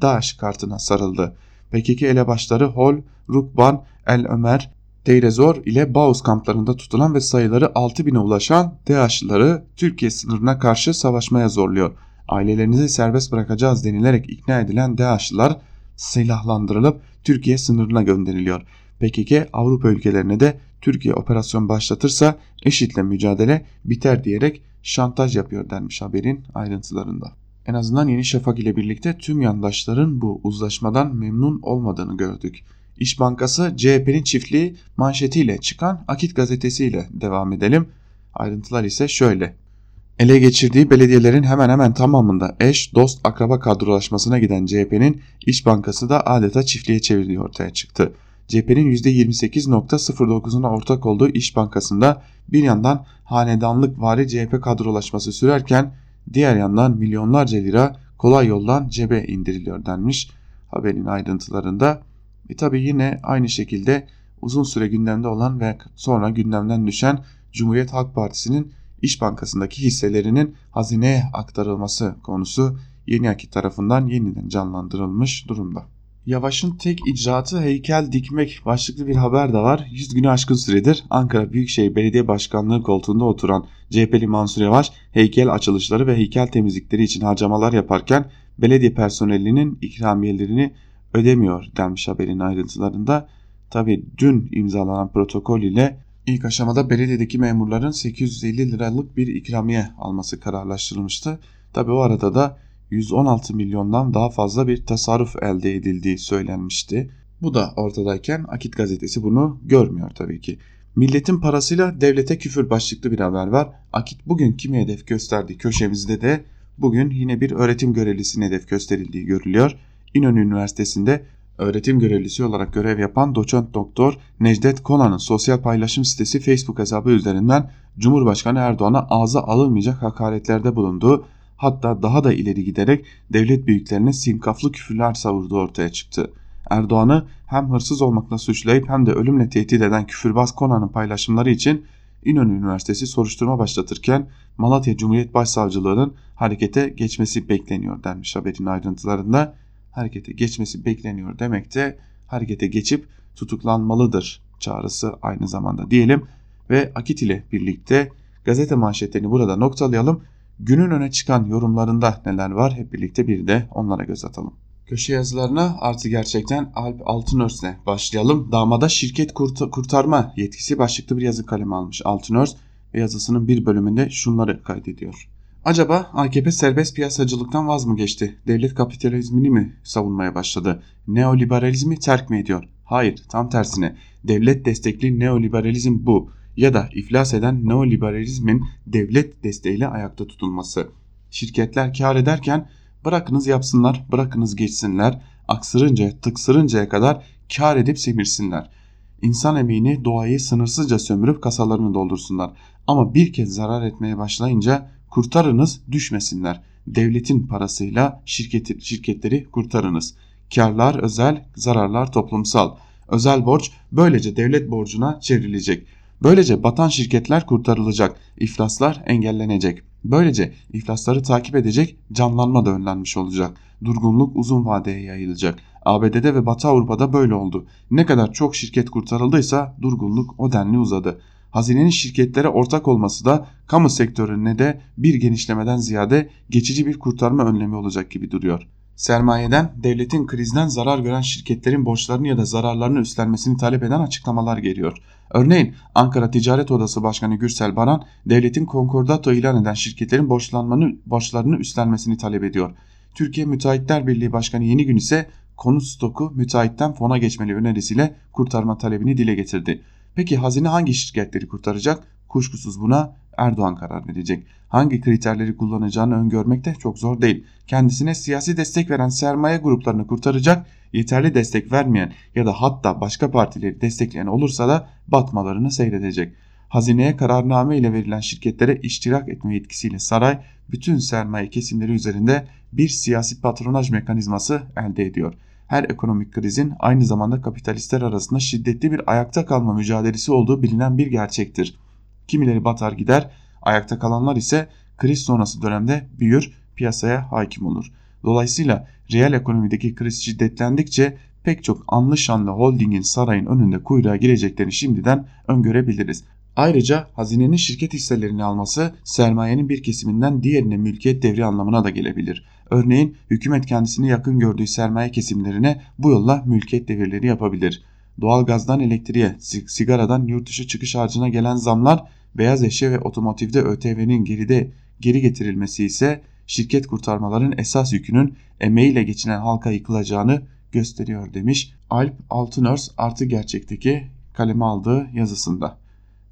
DAEŞ kartına sarıldı. PKK elebaşları Hol, Rukban, El Ömer, Deirezor ile Baus kamplarında tutulan ve sayıları 6000'e ulaşan DAEŞ'lıları Türkiye sınırına karşı savaşmaya zorluyor. Ailelerinizi serbest bırakacağız denilerek ikna edilen DAEŞ'lılar silahlandırılıp Türkiye sınırına gönderiliyor. PKK Avrupa ülkelerine de Türkiye operasyon başlatırsa eşitle mücadele biter diyerek şantaj yapıyor denmiş haberin ayrıntılarında. En azından Yeni Şafak ile birlikte tüm yandaşların bu uzlaşmadan memnun olmadığını gördük. İş Bankası CHP'nin çiftliği manşetiyle çıkan Akit gazetesiyle devam edelim. Ayrıntılar ise şöyle. Ele geçirdiği belediyelerin hemen hemen tamamında eş, dost, akraba kadrolaşmasına giden CHP'nin İş Bankası da adeta çiftliğe çevirdiği ortaya çıktı. CHP'nin %28.09'una ortak olduğu İş Bankası'nda bir yandan hanedanlık vari CHP kadrolaşması sürerken diğer yandan milyonlarca lira kolay yoldan cebe indiriliyor denmiş. Haberin ayrıntılarında e tabi yine aynı şekilde uzun süre gündemde olan ve sonra gündemden düşen Cumhuriyet Halk Partisi'nin İş Bankası'ndaki hisselerinin hazineye aktarılması konusu Yeni Akit tarafından yeniden canlandırılmış durumda. Yavaş'ın tek icraatı heykel dikmek başlıklı bir haber de var. 100 günü aşkın süredir Ankara Büyükşehir Belediye Başkanlığı koltuğunda oturan CHP'li Mansur Yavaş heykel açılışları ve heykel temizlikleri için harcamalar yaparken belediye personelinin ikramiyelerini ödemiyor denmiş haberin ayrıntılarında. Tabi dün imzalanan protokol ile ilk aşamada belediyedeki memurların 850 liralık bir ikramiye alması kararlaştırılmıştı. Tabi o arada da 116 milyondan daha fazla bir tasarruf elde edildiği söylenmişti. Bu da ortadayken Akit gazetesi bunu görmüyor tabii ki. Milletin parasıyla devlete küfür başlıklı bir haber var. Akit bugün kimi hedef gösterdi köşemizde de bugün yine bir öğretim görevlisine hedef gösterildiği görülüyor. İnönü Üniversitesi'nde öğretim görevlisi olarak görev yapan doçent doktor Necdet Konan'ın sosyal paylaşım sitesi Facebook hesabı üzerinden Cumhurbaşkanı Erdoğan'a ağza alınmayacak hakaretlerde bulunduğu hatta daha da ileri giderek devlet büyüklerine sinkaflı küfürler savurduğu ortaya çıktı. Erdoğan'ı hem hırsız olmakla suçlayıp hem de ölümle tehdit eden küfürbaz Konan'ın paylaşımları için İnönü Üniversitesi soruşturma başlatırken Malatya Cumhuriyet Başsavcılığı'nın harekete geçmesi bekleniyor denmiş haberin ayrıntılarında. Harekete geçmesi bekleniyor demek de harekete geçip tutuklanmalıdır çağrısı aynı zamanda diyelim ve Akit ile birlikte gazete manşetlerini burada noktalayalım. Günün öne çıkan yorumlarında neler var hep birlikte bir de onlara göz atalım. Köşe yazılarına artı gerçekten Alp Altınörs'le başlayalım. Damada şirket kurt kurtarma yetkisi başlıklı bir yazı kalemi almış Altınörs ve yazısının bir bölümünde şunları kaydediyor. Acaba AKP serbest piyasacılıktan vaz mı geçti? Devlet kapitalizmini mi savunmaya başladı? Neoliberalizmi terk mi ediyor? Hayır, tam tersine. Devlet destekli neoliberalizm bu ya da iflas eden neoliberalizmin devlet desteğiyle ayakta tutulması. Şirketler kar ederken bırakınız yapsınlar, bırakınız geçsinler, aksırınca, tıksırıncaya kadar kar edip semirsinler. İnsan emeğini, doğayı sınırsızca sömürüp kasalarını doldursunlar. Ama bir kez zarar etmeye başlayınca kurtarınız düşmesinler. Devletin parasıyla şirketi, şirketleri kurtarınız. Karlar özel, zararlar toplumsal. Özel borç böylece devlet borcuna çevrilecek. Böylece batan şirketler kurtarılacak, iflaslar engellenecek. Böylece iflasları takip edecek canlanma da önlenmiş olacak. Durgunluk uzun vadeye yayılacak. ABD'de ve Batı Avrupa'da böyle oldu. Ne kadar çok şirket kurtarıldıysa durgunluk o denli uzadı. Hazinenin şirketlere ortak olması da kamu sektörüne de bir genişlemeden ziyade geçici bir kurtarma önlemi olacak gibi duruyor. Sermayeden, devletin krizden zarar gören şirketlerin borçlarını ya da zararlarını üstlenmesini talep eden açıklamalar geliyor. Örneğin Ankara Ticaret Odası Başkanı Gürsel Baran, devletin konkordato ilan eden şirketlerin borçlarını üstlenmesini talep ediyor. Türkiye Müteahhitler Birliği Başkanı Yeni Gün ise konut stoku müteahhitten fona geçmeli önerisiyle kurtarma talebini dile getirdi. Peki hazine hangi şirketleri kurtaracak? Kuşkusuz buna Erdoğan karar verecek. Hangi kriterleri kullanacağını öngörmek de çok zor değil. Kendisine siyasi destek veren sermaye gruplarını kurtaracak, yeterli destek vermeyen ya da hatta başka partileri destekleyen olursa da batmalarını seyredecek. Hazineye kararname ile verilen şirketlere iştirak etme yetkisiyle saray bütün sermaye kesimleri üzerinde bir siyasi patronaj mekanizması elde ediyor. Her ekonomik krizin aynı zamanda kapitalistler arasında şiddetli bir ayakta kalma mücadelesi olduğu bilinen bir gerçektir. Kimileri batar gider, ayakta kalanlar ise kriz sonrası dönemde büyür, piyasaya hakim olur. Dolayısıyla reel ekonomideki kriz şiddetlendikçe pek çok anlı şanlı holdingin sarayın önünde kuyruğa gireceklerini şimdiden öngörebiliriz. Ayrıca hazinenin şirket hisselerini alması sermayenin bir kesiminden diğerine mülkiyet devri anlamına da gelebilir. Örneğin hükümet kendisini yakın gördüğü sermaye kesimlerine bu yolla mülkiyet devirleri yapabilir. Doğalgazdan elektriğe, sigaradan yurt dışı çıkış harcına gelen zamlar beyaz eşya ve otomotivde ÖTV'nin geride geri getirilmesi ise şirket kurtarmaların esas yükünün emeğiyle geçinen halka yıkılacağını gösteriyor demiş Alp Altınörs artı gerçekteki kaleme aldığı yazısında.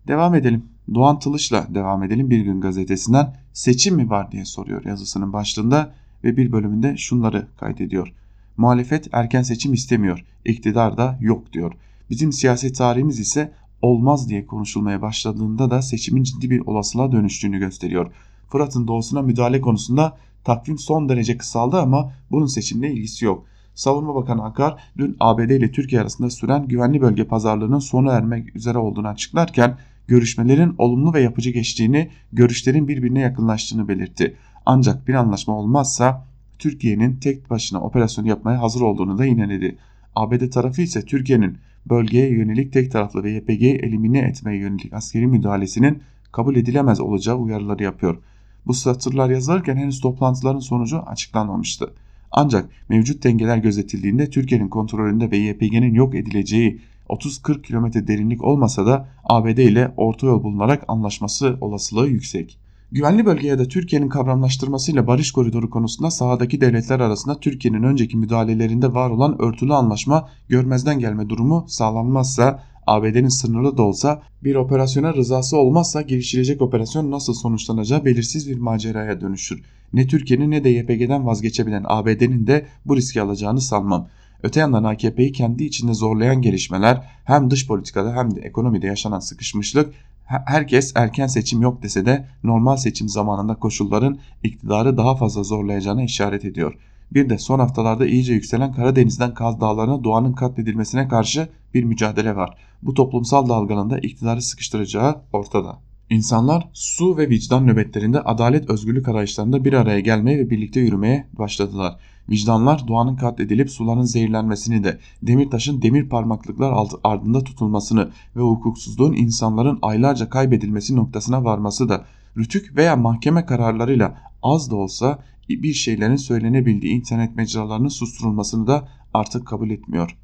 Devam edelim. Doğan Tılış'la devam edelim Bir Gün Gazetesi'nden seçim mi var diye soruyor yazısının başlığında ve bir bölümünde şunları kaydediyor. Muhalefet erken seçim istemiyor, iktidar da yok diyor. Bizim siyaset tarihimiz ise olmaz diye konuşulmaya başladığında da seçimin ciddi bir olasılığa dönüştüğünü gösteriyor. Fırat'ın doğusuna müdahale konusunda takvim son derece kısaldı ama bunun seçimle ilgisi yok. Savunma Bakanı Akar dün ABD ile Türkiye arasında süren güvenli bölge pazarlığının sona ermek üzere olduğunu açıklarken görüşmelerin olumlu ve yapıcı geçtiğini, görüşlerin birbirine yakınlaştığını belirtti. Ancak bir anlaşma olmazsa Türkiye'nin tek başına operasyon yapmaya hazır olduğunu da yineledi. ABD tarafı ise Türkiye'nin bölgeye yönelik tek taraflı ve YPG'yi elimine etmeye yönelik askeri müdahalesinin kabul edilemez olacağı uyarıları yapıyor. Bu satırlar yazılırken henüz toplantıların sonucu açıklanmamıştı. Ancak mevcut dengeler gözetildiğinde Türkiye'nin kontrolünde ve YPG'nin yok edileceği 30-40 kilometre derinlik olmasa da ABD ile orta yol bulunarak anlaşması olasılığı yüksek. Güvenli bölge ya da Türkiye'nin kavramlaştırmasıyla barış koridoru konusunda sahadaki devletler arasında Türkiye'nin önceki müdahalelerinde var olan örtülü anlaşma görmezden gelme durumu sağlanmazsa ABD'nin sınırlı da olsa bir operasyona rızası olmazsa girişilecek operasyon nasıl sonuçlanacağı belirsiz bir maceraya dönüşür. Ne Türkiye'nin ne de YPG'den vazgeçebilen ABD'nin de bu riski alacağını sanmam. Öte yandan AKP'yi kendi içinde zorlayan gelişmeler hem dış politikada hem de ekonomide yaşanan sıkışmışlık herkes erken seçim yok dese de normal seçim zamanında koşulların iktidarı daha fazla zorlayacağına işaret ediyor. bir de son haftalarda iyice yükselen Karadeniz'den Kaz Dağları'na doğanın katledilmesine karşı bir mücadele var. Bu toplumsal dalgalında iktidarı sıkıştıracağı ortada. İnsanlar su ve vicdan nöbetlerinde adalet özgürlük arayışlarında bir araya gelmeye ve birlikte yürümeye başladılar. Vicdanlar doğanın katledilip suların zehirlenmesini de Demirtaş'ın demir parmaklıklar ardında tutulmasını ve hukuksuzluğun insanların aylarca kaybedilmesi noktasına varması da rütük veya mahkeme kararlarıyla az da olsa bir şeylerin söylenebildiği internet mecralarının susturulmasını da artık kabul etmiyor.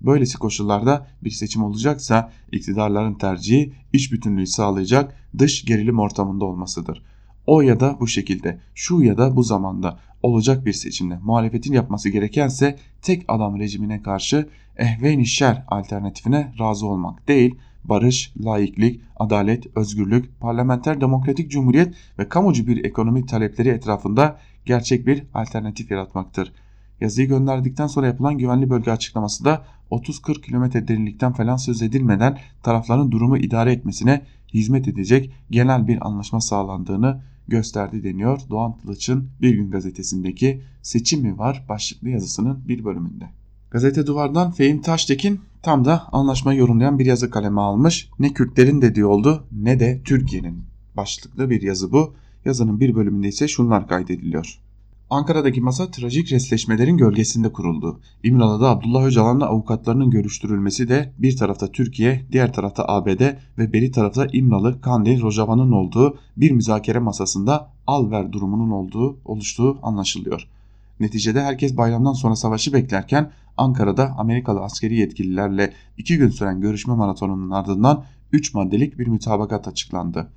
Böylesi koşullarda bir seçim olacaksa iktidarların tercihi iç bütünlüğü sağlayacak dış gerilim ortamında olmasıdır. O ya da bu şekilde, şu ya da bu zamanda olacak bir seçimde muhalefetin yapması gerekense tek adam rejimine karşı ehven şer alternatifine razı olmak değil, barış, laiklik, adalet, özgürlük, parlamenter demokratik cumhuriyet ve kamucu bir ekonomi talepleri etrafında gerçek bir alternatif yaratmaktır. Yazıyı gönderdikten sonra yapılan güvenli bölge açıklaması da 30-40 kilometre derinlikten falan söz edilmeden tarafların durumu idare etmesine hizmet edecek genel bir anlaşma sağlandığını gösterdi deniyor Doğan Kılıç'ın Bir Gün gazetesindeki Seçim mi var başlıklı yazısının bir bölümünde. Gazete Duvar'dan Fehim Taştekin tam da anlaşmayı yorumlayan bir yazı kaleme almış. Ne Kürtlerin dediği oldu ne de Türkiye'nin başlıklı bir yazı bu. Yazının bir bölümünde ise şunlar kaydediliyor. Ankara'daki masa trajik resleşmelerin gölgesinde kuruldu. İmralı'da Abdullah Öcalan'la avukatlarının görüştürülmesi de bir tarafta Türkiye, diğer tarafta ABD ve beri tarafta İmralı, Kandil, Rojava'nın olduğu bir müzakere masasında al ver durumunun olduğu oluştuğu anlaşılıyor. Neticede herkes bayramdan sonra savaşı beklerken Ankara'da Amerikalı askeri yetkililerle iki gün süren görüşme maratonunun ardından 3 maddelik bir mütabakat açıklandı.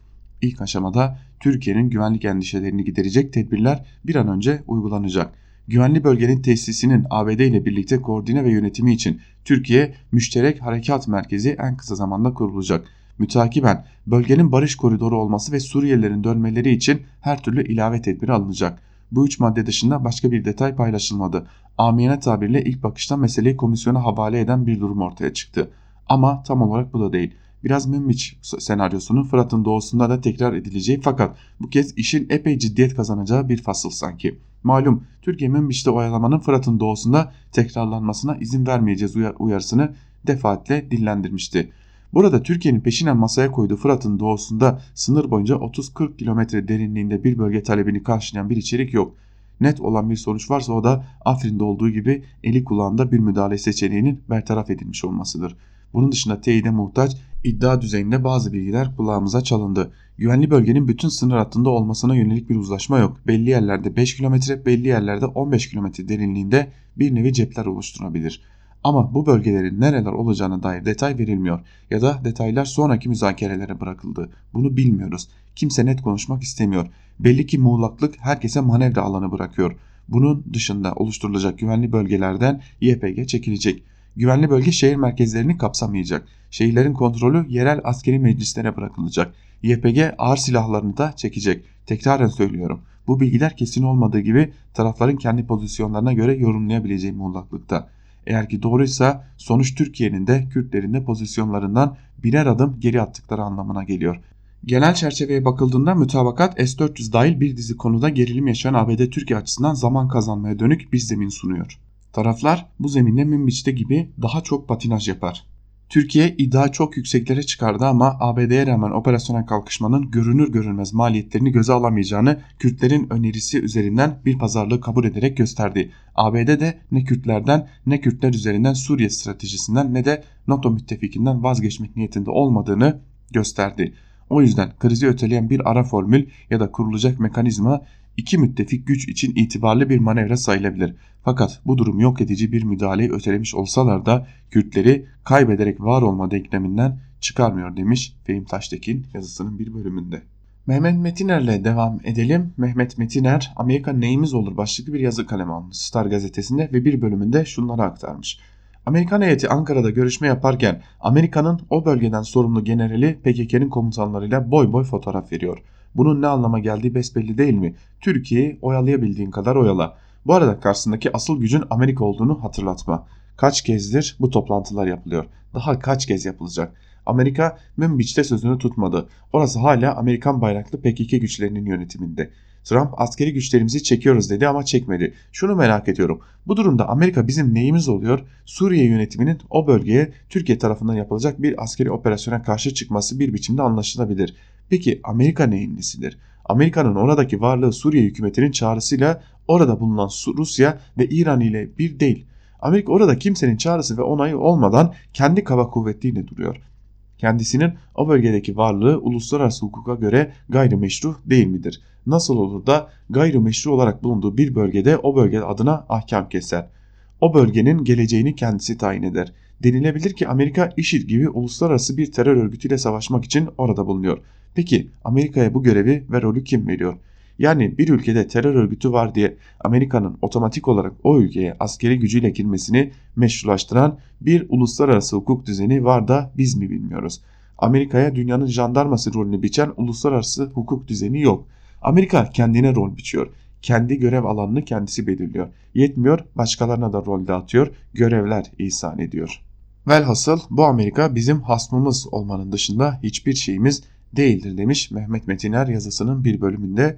İlk aşamada Türkiye'nin güvenlik endişelerini giderecek tedbirler bir an önce uygulanacak. Güvenli bölgenin tesisinin ABD ile birlikte koordine ve yönetimi için Türkiye Müşterek Harekat Merkezi en kısa zamanda kurulacak. Mütakiben bölgenin barış koridoru olması ve Suriyelilerin dönmeleri için her türlü ilave tedbir alınacak. Bu üç madde dışında başka bir detay paylaşılmadı. Amiyane tabirle ilk bakışta meseleyi komisyona havale eden bir durum ortaya çıktı. Ama tam olarak bu da değil biraz Münbiç senaryosunun Fırat'ın doğusunda da tekrar edileceği fakat bu kez işin epey ciddiyet kazanacağı bir fasıl sanki. Malum Türkiye Münbiç'te oyalamanın Fırat'ın doğusunda tekrarlanmasına izin vermeyeceğiz uyar uyarısını defaatle dillendirmişti. Burada Türkiye'nin peşinen masaya koyduğu Fırat'ın doğusunda sınır boyunca 30-40 kilometre derinliğinde bir bölge talebini karşılayan bir içerik yok. Net olan bir sonuç varsa o da Afrin'de olduğu gibi eli kulağında bir müdahale seçeneğinin bertaraf edilmiş olmasıdır. Bunun dışında teyide muhtaç iddia düzeyinde bazı bilgiler kulağımıza çalındı. Güvenli bölgenin bütün sınır hattında olmasına yönelik bir uzlaşma yok. Belli yerlerde 5 kilometre, belli yerlerde 15 kilometre derinliğinde bir nevi cepler oluşturabilir. Ama bu bölgelerin nereler olacağına dair detay verilmiyor ya da detaylar sonraki müzakerelere bırakıldı. Bunu bilmiyoruz. Kimse net konuşmak istemiyor. Belli ki muğlaklık herkese manevra alanı bırakıyor. Bunun dışında oluşturulacak güvenli bölgelerden YPG çekilecek. Güvenli bölge şehir merkezlerini kapsamayacak. Şehirlerin kontrolü yerel askeri meclislere bırakılacak. YPG ağır silahlarını da çekecek. Tekraren söylüyorum. Bu bilgiler kesin olmadığı gibi tarafların kendi pozisyonlarına göre yorumlayabileceği muğlaklıkta. Eğer ki doğruysa sonuç Türkiye'nin de Kürtlerin de pozisyonlarından birer adım geri attıkları anlamına geliyor. Genel çerçeveye bakıldığında mütabakat S-400 dahil bir dizi konuda gerilim yaşayan ABD Türkiye açısından zaman kazanmaya dönük bir zemin sunuyor. Taraflar bu zeminde Münbiç'te gibi daha çok patinaj yapar. Türkiye iddia çok yükseklere çıkardı ama ABD'ye rağmen operasyonel kalkışmanın görünür görünmez maliyetlerini göze alamayacağını Kürtlerin önerisi üzerinden bir pazarlığı kabul ederek gösterdi. ABD de ne Kürtlerden ne Kürtler üzerinden Suriye stratejisinden ne de NATO müttefikinden vazgeçmek niyetinde olmadığını gösterdi. O yüzden krizi öteleyen bir ara formül ya da kurulacak mekanizma iki müttefik güç için itibarlı bir manevra sayılabilir. Fakat bu durum yok edici bir müdahaleyi ötelemiş olsalar da Kürtleri kaybederek var olma denkleminden çıkarmıyor demiş Fehim Taştekin yazısının bir bölümünde. Mehmet Metiner'le devam edelim. Mehmet Metiner Amerika neyimiz olur başlıklı bir yazı kaleme almış Star gazetesinde ve bir bölümünde şunları aktarmış. Amerikan heyeti Ankara'da görüşme yaparken Amerika'nın o bölgeden sorumlu generali PKK'nın komutanlarıyla boy boy fotoğraf veriyor. Bunun ne anlama geldiği besbelli değil mi? Türkiye'yi oyalayabildiğin kadar oyala. Bu arada karşısındaki asıl gücün Amerika olduğunu hatırlatma. Kaç kezdir bu toplantılar yapılıyor? Daha kaç kez yapılacak? Amerika Münbiç'te sözünü tutmadı. Orası hala Amerikan bayraklı PKK güçlerinin yönetiminde. Trump askeri güçlerimizi çekiyoruz dedi ama çekmedi. Şunu merak ediyorum. Bu durumda Amerika bizim neyimiz oluyor? Suriye yönetiminin o bölgeye Türkiye tarafından yapılacak bir askeri operasyona karşı çıkması bir biçimde anlaşılabilir. Peki Amerika neyin nesidir? Amerika'nın oradaki varlığı Suriye hükümetinin çağrısıyla orada bulunan Rusya ve İran ile bir değil. Amerika orada kimsenin çağrısı ve onayı olmadan kendi kaba kuvvetliğiyle duruyor. Kendisinin o bölgedeki varlığı uluslararası hukuka göre gayrimeşru değil midir? Nasıl olur da gayrimeşru olarak bulunduğu bir bölgede o bölge adına ahkam keser? O bölgenin geleceğini kendisi tayin eder. Denilebilir ki Amerika IŞİD gibi uluslararası bir terör örgütüyle savaşmak için orada bulunuyor. Peki Amerika'ya bu görevi ve rolü kim veriyor? Yani bir ülkede terör örgütü var diye Amerika'nın otomatik olarak o ülkeye askeri gücüyle girmesini meşrulaştıran bir uluslararası hukuk düzeni var da biz mi bilmiyoruz. Amerika'ya dünyanın jandarması rolünü biçen uluslararası hukuk düzeni yok. Amerika kendine rol biçiyor. Kendi görev alanını kendisi belirliyor. Yetmiyor başkalarına da rol dağıtıyor, görevler ihsan ediyor. Velhasıl bu Amerika bizim hasmımız olmanın dışında hiçbir şeyimiz değildir demiş Mehmet Metiner yazısının bir bölümünde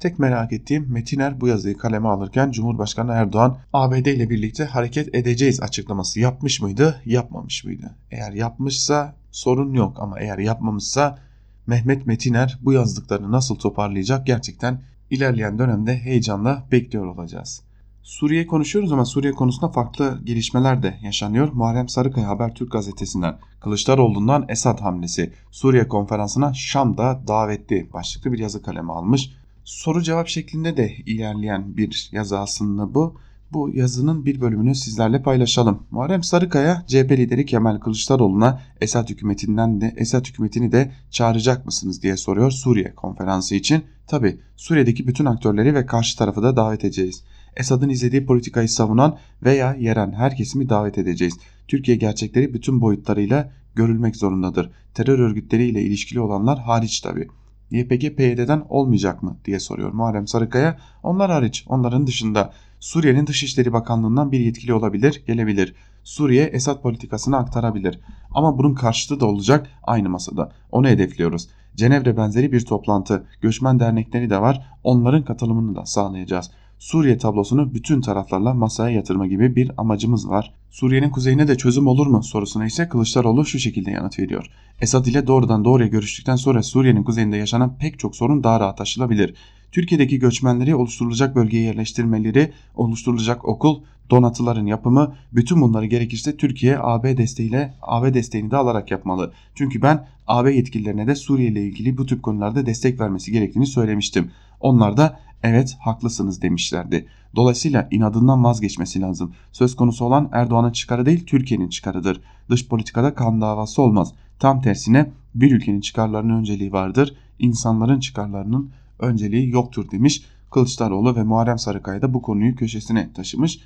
Tek merak ettiğim Metiner bu yazıyı kaleme alırken Cumhurbaşkanı Erdoğan ABD ile birlikte hareket edeceğiz açıklaması yapmış mıydı, yapmamış mıydı? Eğer yapmışsa sorun yok ama eğer yapmamışsa Mehmet Metiner bu yazdıklarını nasıl toparlayacak gerçekten ilerleyen dönemde heyecanla bekliyor olacağız. Suriye konuşuyoruz ama Suriye konusunda farklı gelişmeler de yaşanıyor. Muharrem Sarıkaya Habertürk gazetesinden Kılıçdaroğlu'ndan Esad hamlesi Suriye konferansına Şam'da davetli başlıklı bir yazı kaleme almış soru cevap şeklinde de ilerleyen bir yazı aslında bu. Bu yazının bir bölümünü sizlerle paylaşalım. Muharrem Sarıkaya CHP lideri Kemal Kılıçdaroğlu'na Esad hükümetinden de Esad hükümetini de çağıracak mısınız diye soruyor Suriye konferansı için. Tabi Suriye'deki bütün aktörleri ve karşı tarafı da davet edeceğiz. Esad'ın izlediği politikayı savunan veya yeren her kesimi davet edeceğiz. Türkiye gerçekleri bütün boyutlarıyla görülmek zorundadır. Terör örgütleriyle ilişkili olanlar hariç tabi. YPG PYD'den olmayacak mı diye soruyor Muharrem Sarıkaya. Onlar hariç onların dışında Suriye'nin Dışişleri Bakanlığı'ndan bir yetkili olabilir, gelebilir. Suriye Esad politikasını aktarabilir. Ama bunun karşıtı da olacak aynı masada. Onu hedefliyoruz. Cenevre benzeri bir toplantı, göçmen dernekleri de var. Onların katılımını da sağlayacağız. Suriye tablosunu bütün taraflarla masaya yatırma gibi bir amacımız var. Suriye'nin kuzeyine de çözüm olur mu sorusuna ise Kılıçdaroğlu şu şekilde yanıt veriyor. Esad ile doğrudan doğruya görüştükten sonra Suriye'nin kuzeyinde yaşanan pek çok sorun daha rahat aşılabilir. Türkiye'deki göçmenleri oluşturulacak bölgeye yerleştirmeleri, oluşturulacak okul, donatıların yapımı, bütün bunları gerekirse Türkiye AB desteğiyle AB desteğini de alarak yapmalı. Çünkü ben AB yetkililerine de Suriye ile ilgili bu tip konularda destek vermesi gerektiğini söylemiştim. Onlar da evet haklısınız demişlerdi. Dolayısıyla inadından vazgeçmesi lazım. Söz konusu olan Erdoğan'ın çıkarı değil Türkiye'nin çıkarıdır. Dış politikada kan davası olmaz. Tam tersine bir ülkenin çıkarlarının önceliği vardır. İnsanların çıkarlarının önceliği yoktur demiş. Kılıçdaroğlu ve Muharrem Sarıkaya da bu konuyu köşesine taşımış.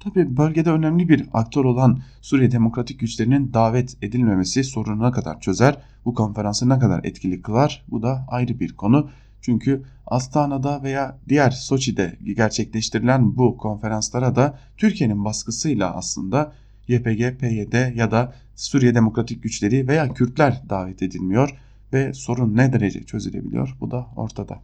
Tabi bölgede önemli bir aktör olan Suriye Demokratik Güçlerinin davet edilmemesi sorunu ne kadar çözer, bu konferansı ne kadar etkili kılar bu da ayrı bir konu. Çünkü Astana'da veya diğer Soçi'de gerçekleştirilen bu konferanslara da Türkiye'nin baskısıyla aslında YPG, PYD ya da Suriye Demokratik Güçleri veya Kürtler davet edilmiyor ve sorun ne derece çözülebiliyor bu da ortada.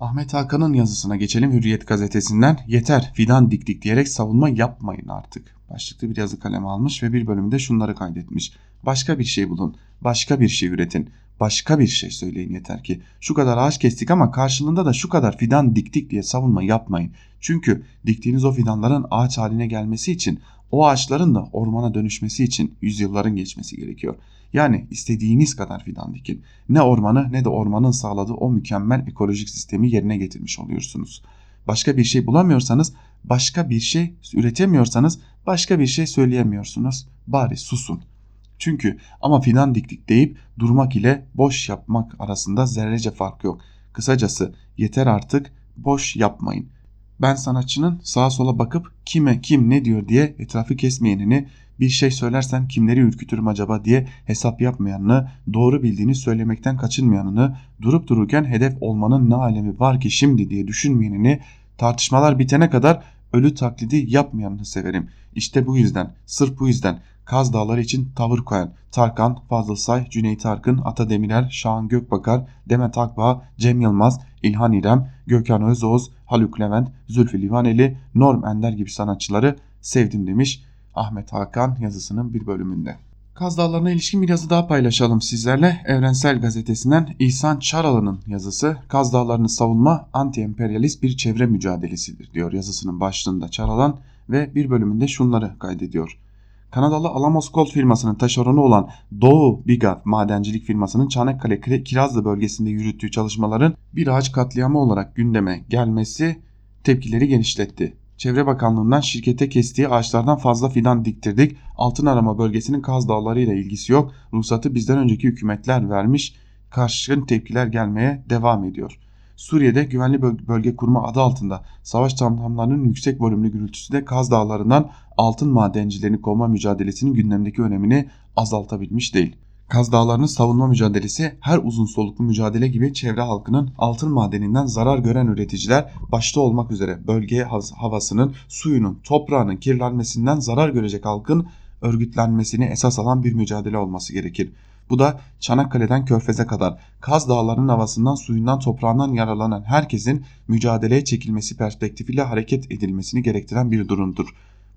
Ahmet Hakan'ın yazısına geçelim Hürriyet gazetesinden. Yeter fidan diktik diyerek savunma yapmayın artık. Başlıklı bir yazı kaleme almış ve bir bölümünde şunları kaydetmiş. Başka bir şey bulun, başka bir şey üretin, başka bir şey söyleyin yeter ki. Şu kadar ağaç kestik ama karşılığında da şu kadar fidan diktik diye savunma yapmayın. Çünkü diktiğiniz o fidanların ağaç haline gelmesi için o ağaçların da ormana dönüşmesi için yüzyılların geçmesi gerekiyor. Yani istediğiniz kadar fidan dikin. Ne ormanı ne de ormanın sağladığı o mükemmel ekolojik sistemi yerine getirmiş oluyorsunuz. Başka bir şey bulamıyorsanız, başka bir şey üretemiyorsanız başka bir şey söyleyemiyorsunuz. Bari susun. Çünkü ama fidan diktik deyip durmak ile boş yapmak arasında zerrece fark yok. Kısacası yeter artık boş yapmayın. Ben sanatçının sağa sola bakıp kime kim ne diyor diye etrafı kesmeyenini bir şey söylersen kimleri ürkütürüm acaba diye hesap yapmayanını, doğru bildiğini söylemekten kaçınmayanını, durup dururken hedef olmanın ne alemi var ki şimdi diye düşünmeyenini, tartışmalar bitene kadar ölü taklidi yapmayanını severim. İşte bu yüzden, sırf bu yüzden Kaz Dağları için tavır koyan Tarkan, Fazıl Say, Cüneyt Arkın, Ata Demirer, Şahan Gökbakar, Demet Akbağ, Cem Yılmaz, İlhan İrem, Gökhan Özoğuz, Haluk Levent, Zülfü Livaneli, Norm Ender gibi sanatçıları sevdim demiş Ahmet Hakan yazısının bir bölümünde. Kaz Dağları'na ilişkin bir yazı daha paylaşalım sizlerle. Evrensel Gazetesi'nden İhsan Çaralan'ın yazısı Kaz Dağları'nı savunma anti-emperyalist bir çevre mücadelesidir diyor yazısının başlığında Çaralan ve bir bölümünde şunları kaydediyor. Kanadalı Alamos Gold firmasının taşeronu olan Doğu Bigat madencilik firmasının Çanakkale Kirazlı bölgesinde yürüttüğü çalışmaların bir ağaç katliamı olarak gündeme gelmesi tepkileri genişletti. Çevre Bakanlığı'ndan şirkete kestiği ağaçlardan fazla fidan diktirdik. Altın arama bölgesinin Kaz Dağları ile ilgisi yok. Ruhsatı bizden önceki hükümetler vermiş. Karşın tepkiler gelmeye devam ediyor. Suriye'de güvenli bölge kurma adı altında savaş tamamlarının yüksek volümlü gürültüsü de Kaz Dağları'ndan altın madencilerini kovma mücadelesinin gündemdeki önemini azaltabilmiş değil. Kaz Dağları'nın savunma mücadelesi her uzun soluklu mücadele gibi çevre halkının altın madeninden zarar gören üreticiler başta olmak üzere bölge havasının, suyunun, toprağının kirlenmesinden zarar görecek halkın örgütlenmesini esas alan bir mücadele olması gerekir. Bu da Çanakkale'den Körfez'e kadar Kaz Dağları'nın havasından, suyundan, toprağından yaralanan herkesin mücadeleye çekilmesi perspektifiyle hareket edilmesini gerektiren bir durumdur.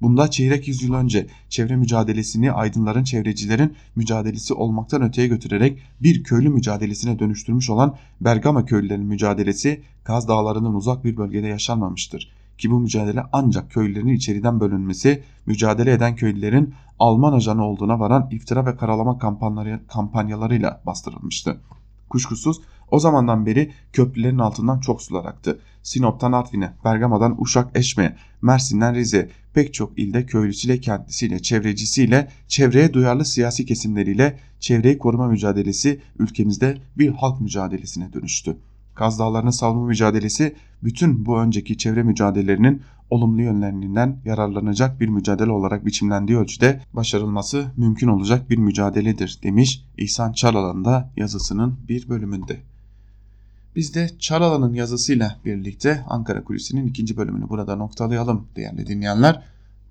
Bunda çeyrek yüzyıl önce çevre mücadelesini aydınların, çevrecilerin mücadelesi olmaktan öteye götürerek bir köylü mücadelesine dönüştürmüş olan Bergama köylülerinin mücadelesi Kaz Dağları'ndan uzak bir bölgede yaşanmamıştır. Ki bu mücadele ancak köylülerin içeriden bölünmesi, mücadele eden köylülerin Alman ajanı olduğuna varan iftira ve karalama kampanyaları, kampanyalarıyla bastırılmıştı. Kuşkusuz o zamandan beri köprülerin altından çok sular aktı. Sinop'tan Artvin'e, Bergama'dan Uşak Eşme'ye, Mersin'den Rize pek çok ilde köylüsüyle, kentlisiyle, çevrecisiyle, çevreye duyarlı siyasi kesimleriyle çevreyi koruma mücadelesi ülkemizde bir halk mücadelesine dönüştü. Kaz Dağları'nın savunma mücadelesi bütün bu önceki çevre mücadelelerinin olumlu yönlerinden yararlanacak bir mücadele olarak biçimlendiği ölçüde başarılması mümkün olacak bir mücadeledir demiş İhsan Çaralan da yazısının bir bölümünde. Biz de Çaralan'ın yazısıyla birlikte Ankara Kulisi'nin ikinci bölümünü burada noktalayalım değerli dinleyenler.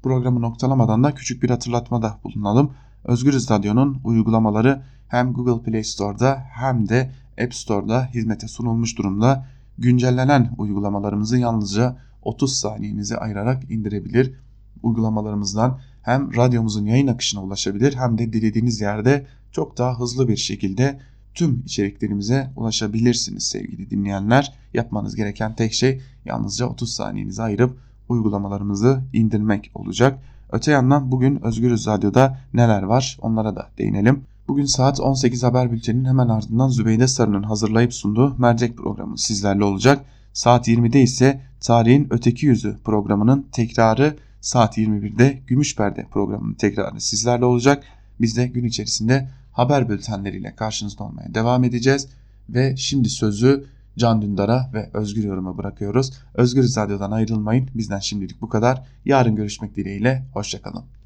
Programı noktalamadan da küçük bir hatırlatmada bulunalım. Özgürüz Radyo'nun uygulamaları hem Google Play Store'da hem de App Store'da hizmete sunulmuş durumda. Güncellenen uygulamalarımızı yalnızca 30 saniyenizi ayırarak indirebilir. Uygulamalarımızdan hem radyomuzun yayın akışına ulaşabilir hem de dilediğiniz yerde çok daha hızlı bir şekilde tüm içeriklerimize ulaşabilirsiniz sevgili dinleyenler. Yapmanız gereken tek şey yalnızca 30 saniyenizi ayırıp uygulamalarımızı indirmek olacak. Öte yandan bugün Özgürüz Radyo'da neler var onlara da değinelim. Bugün saat 18 haber bülteninin hemen ardından Zübeyde Sarı'nın hazırlayıp sunduğu mercek programı sizlerle olacak. Saat 20'de ise Tarihin Öteki Yüzü programının tekrarı saat 21'de Gümüşperde programının tekrarı sizlerle olacak. Biz de gün içerisinde haber bültenleriyle karşınızda olmaya devam edeceğiz. Ve şimdi sözü Can Dündar'a ve Özgür Yorum'a bırakıyoruz. Özgür Radyo'dan ayrılmayın. Bizden şimdilik bu kadar. Yarın görüşmek dileğiyle. Hoşçakalın.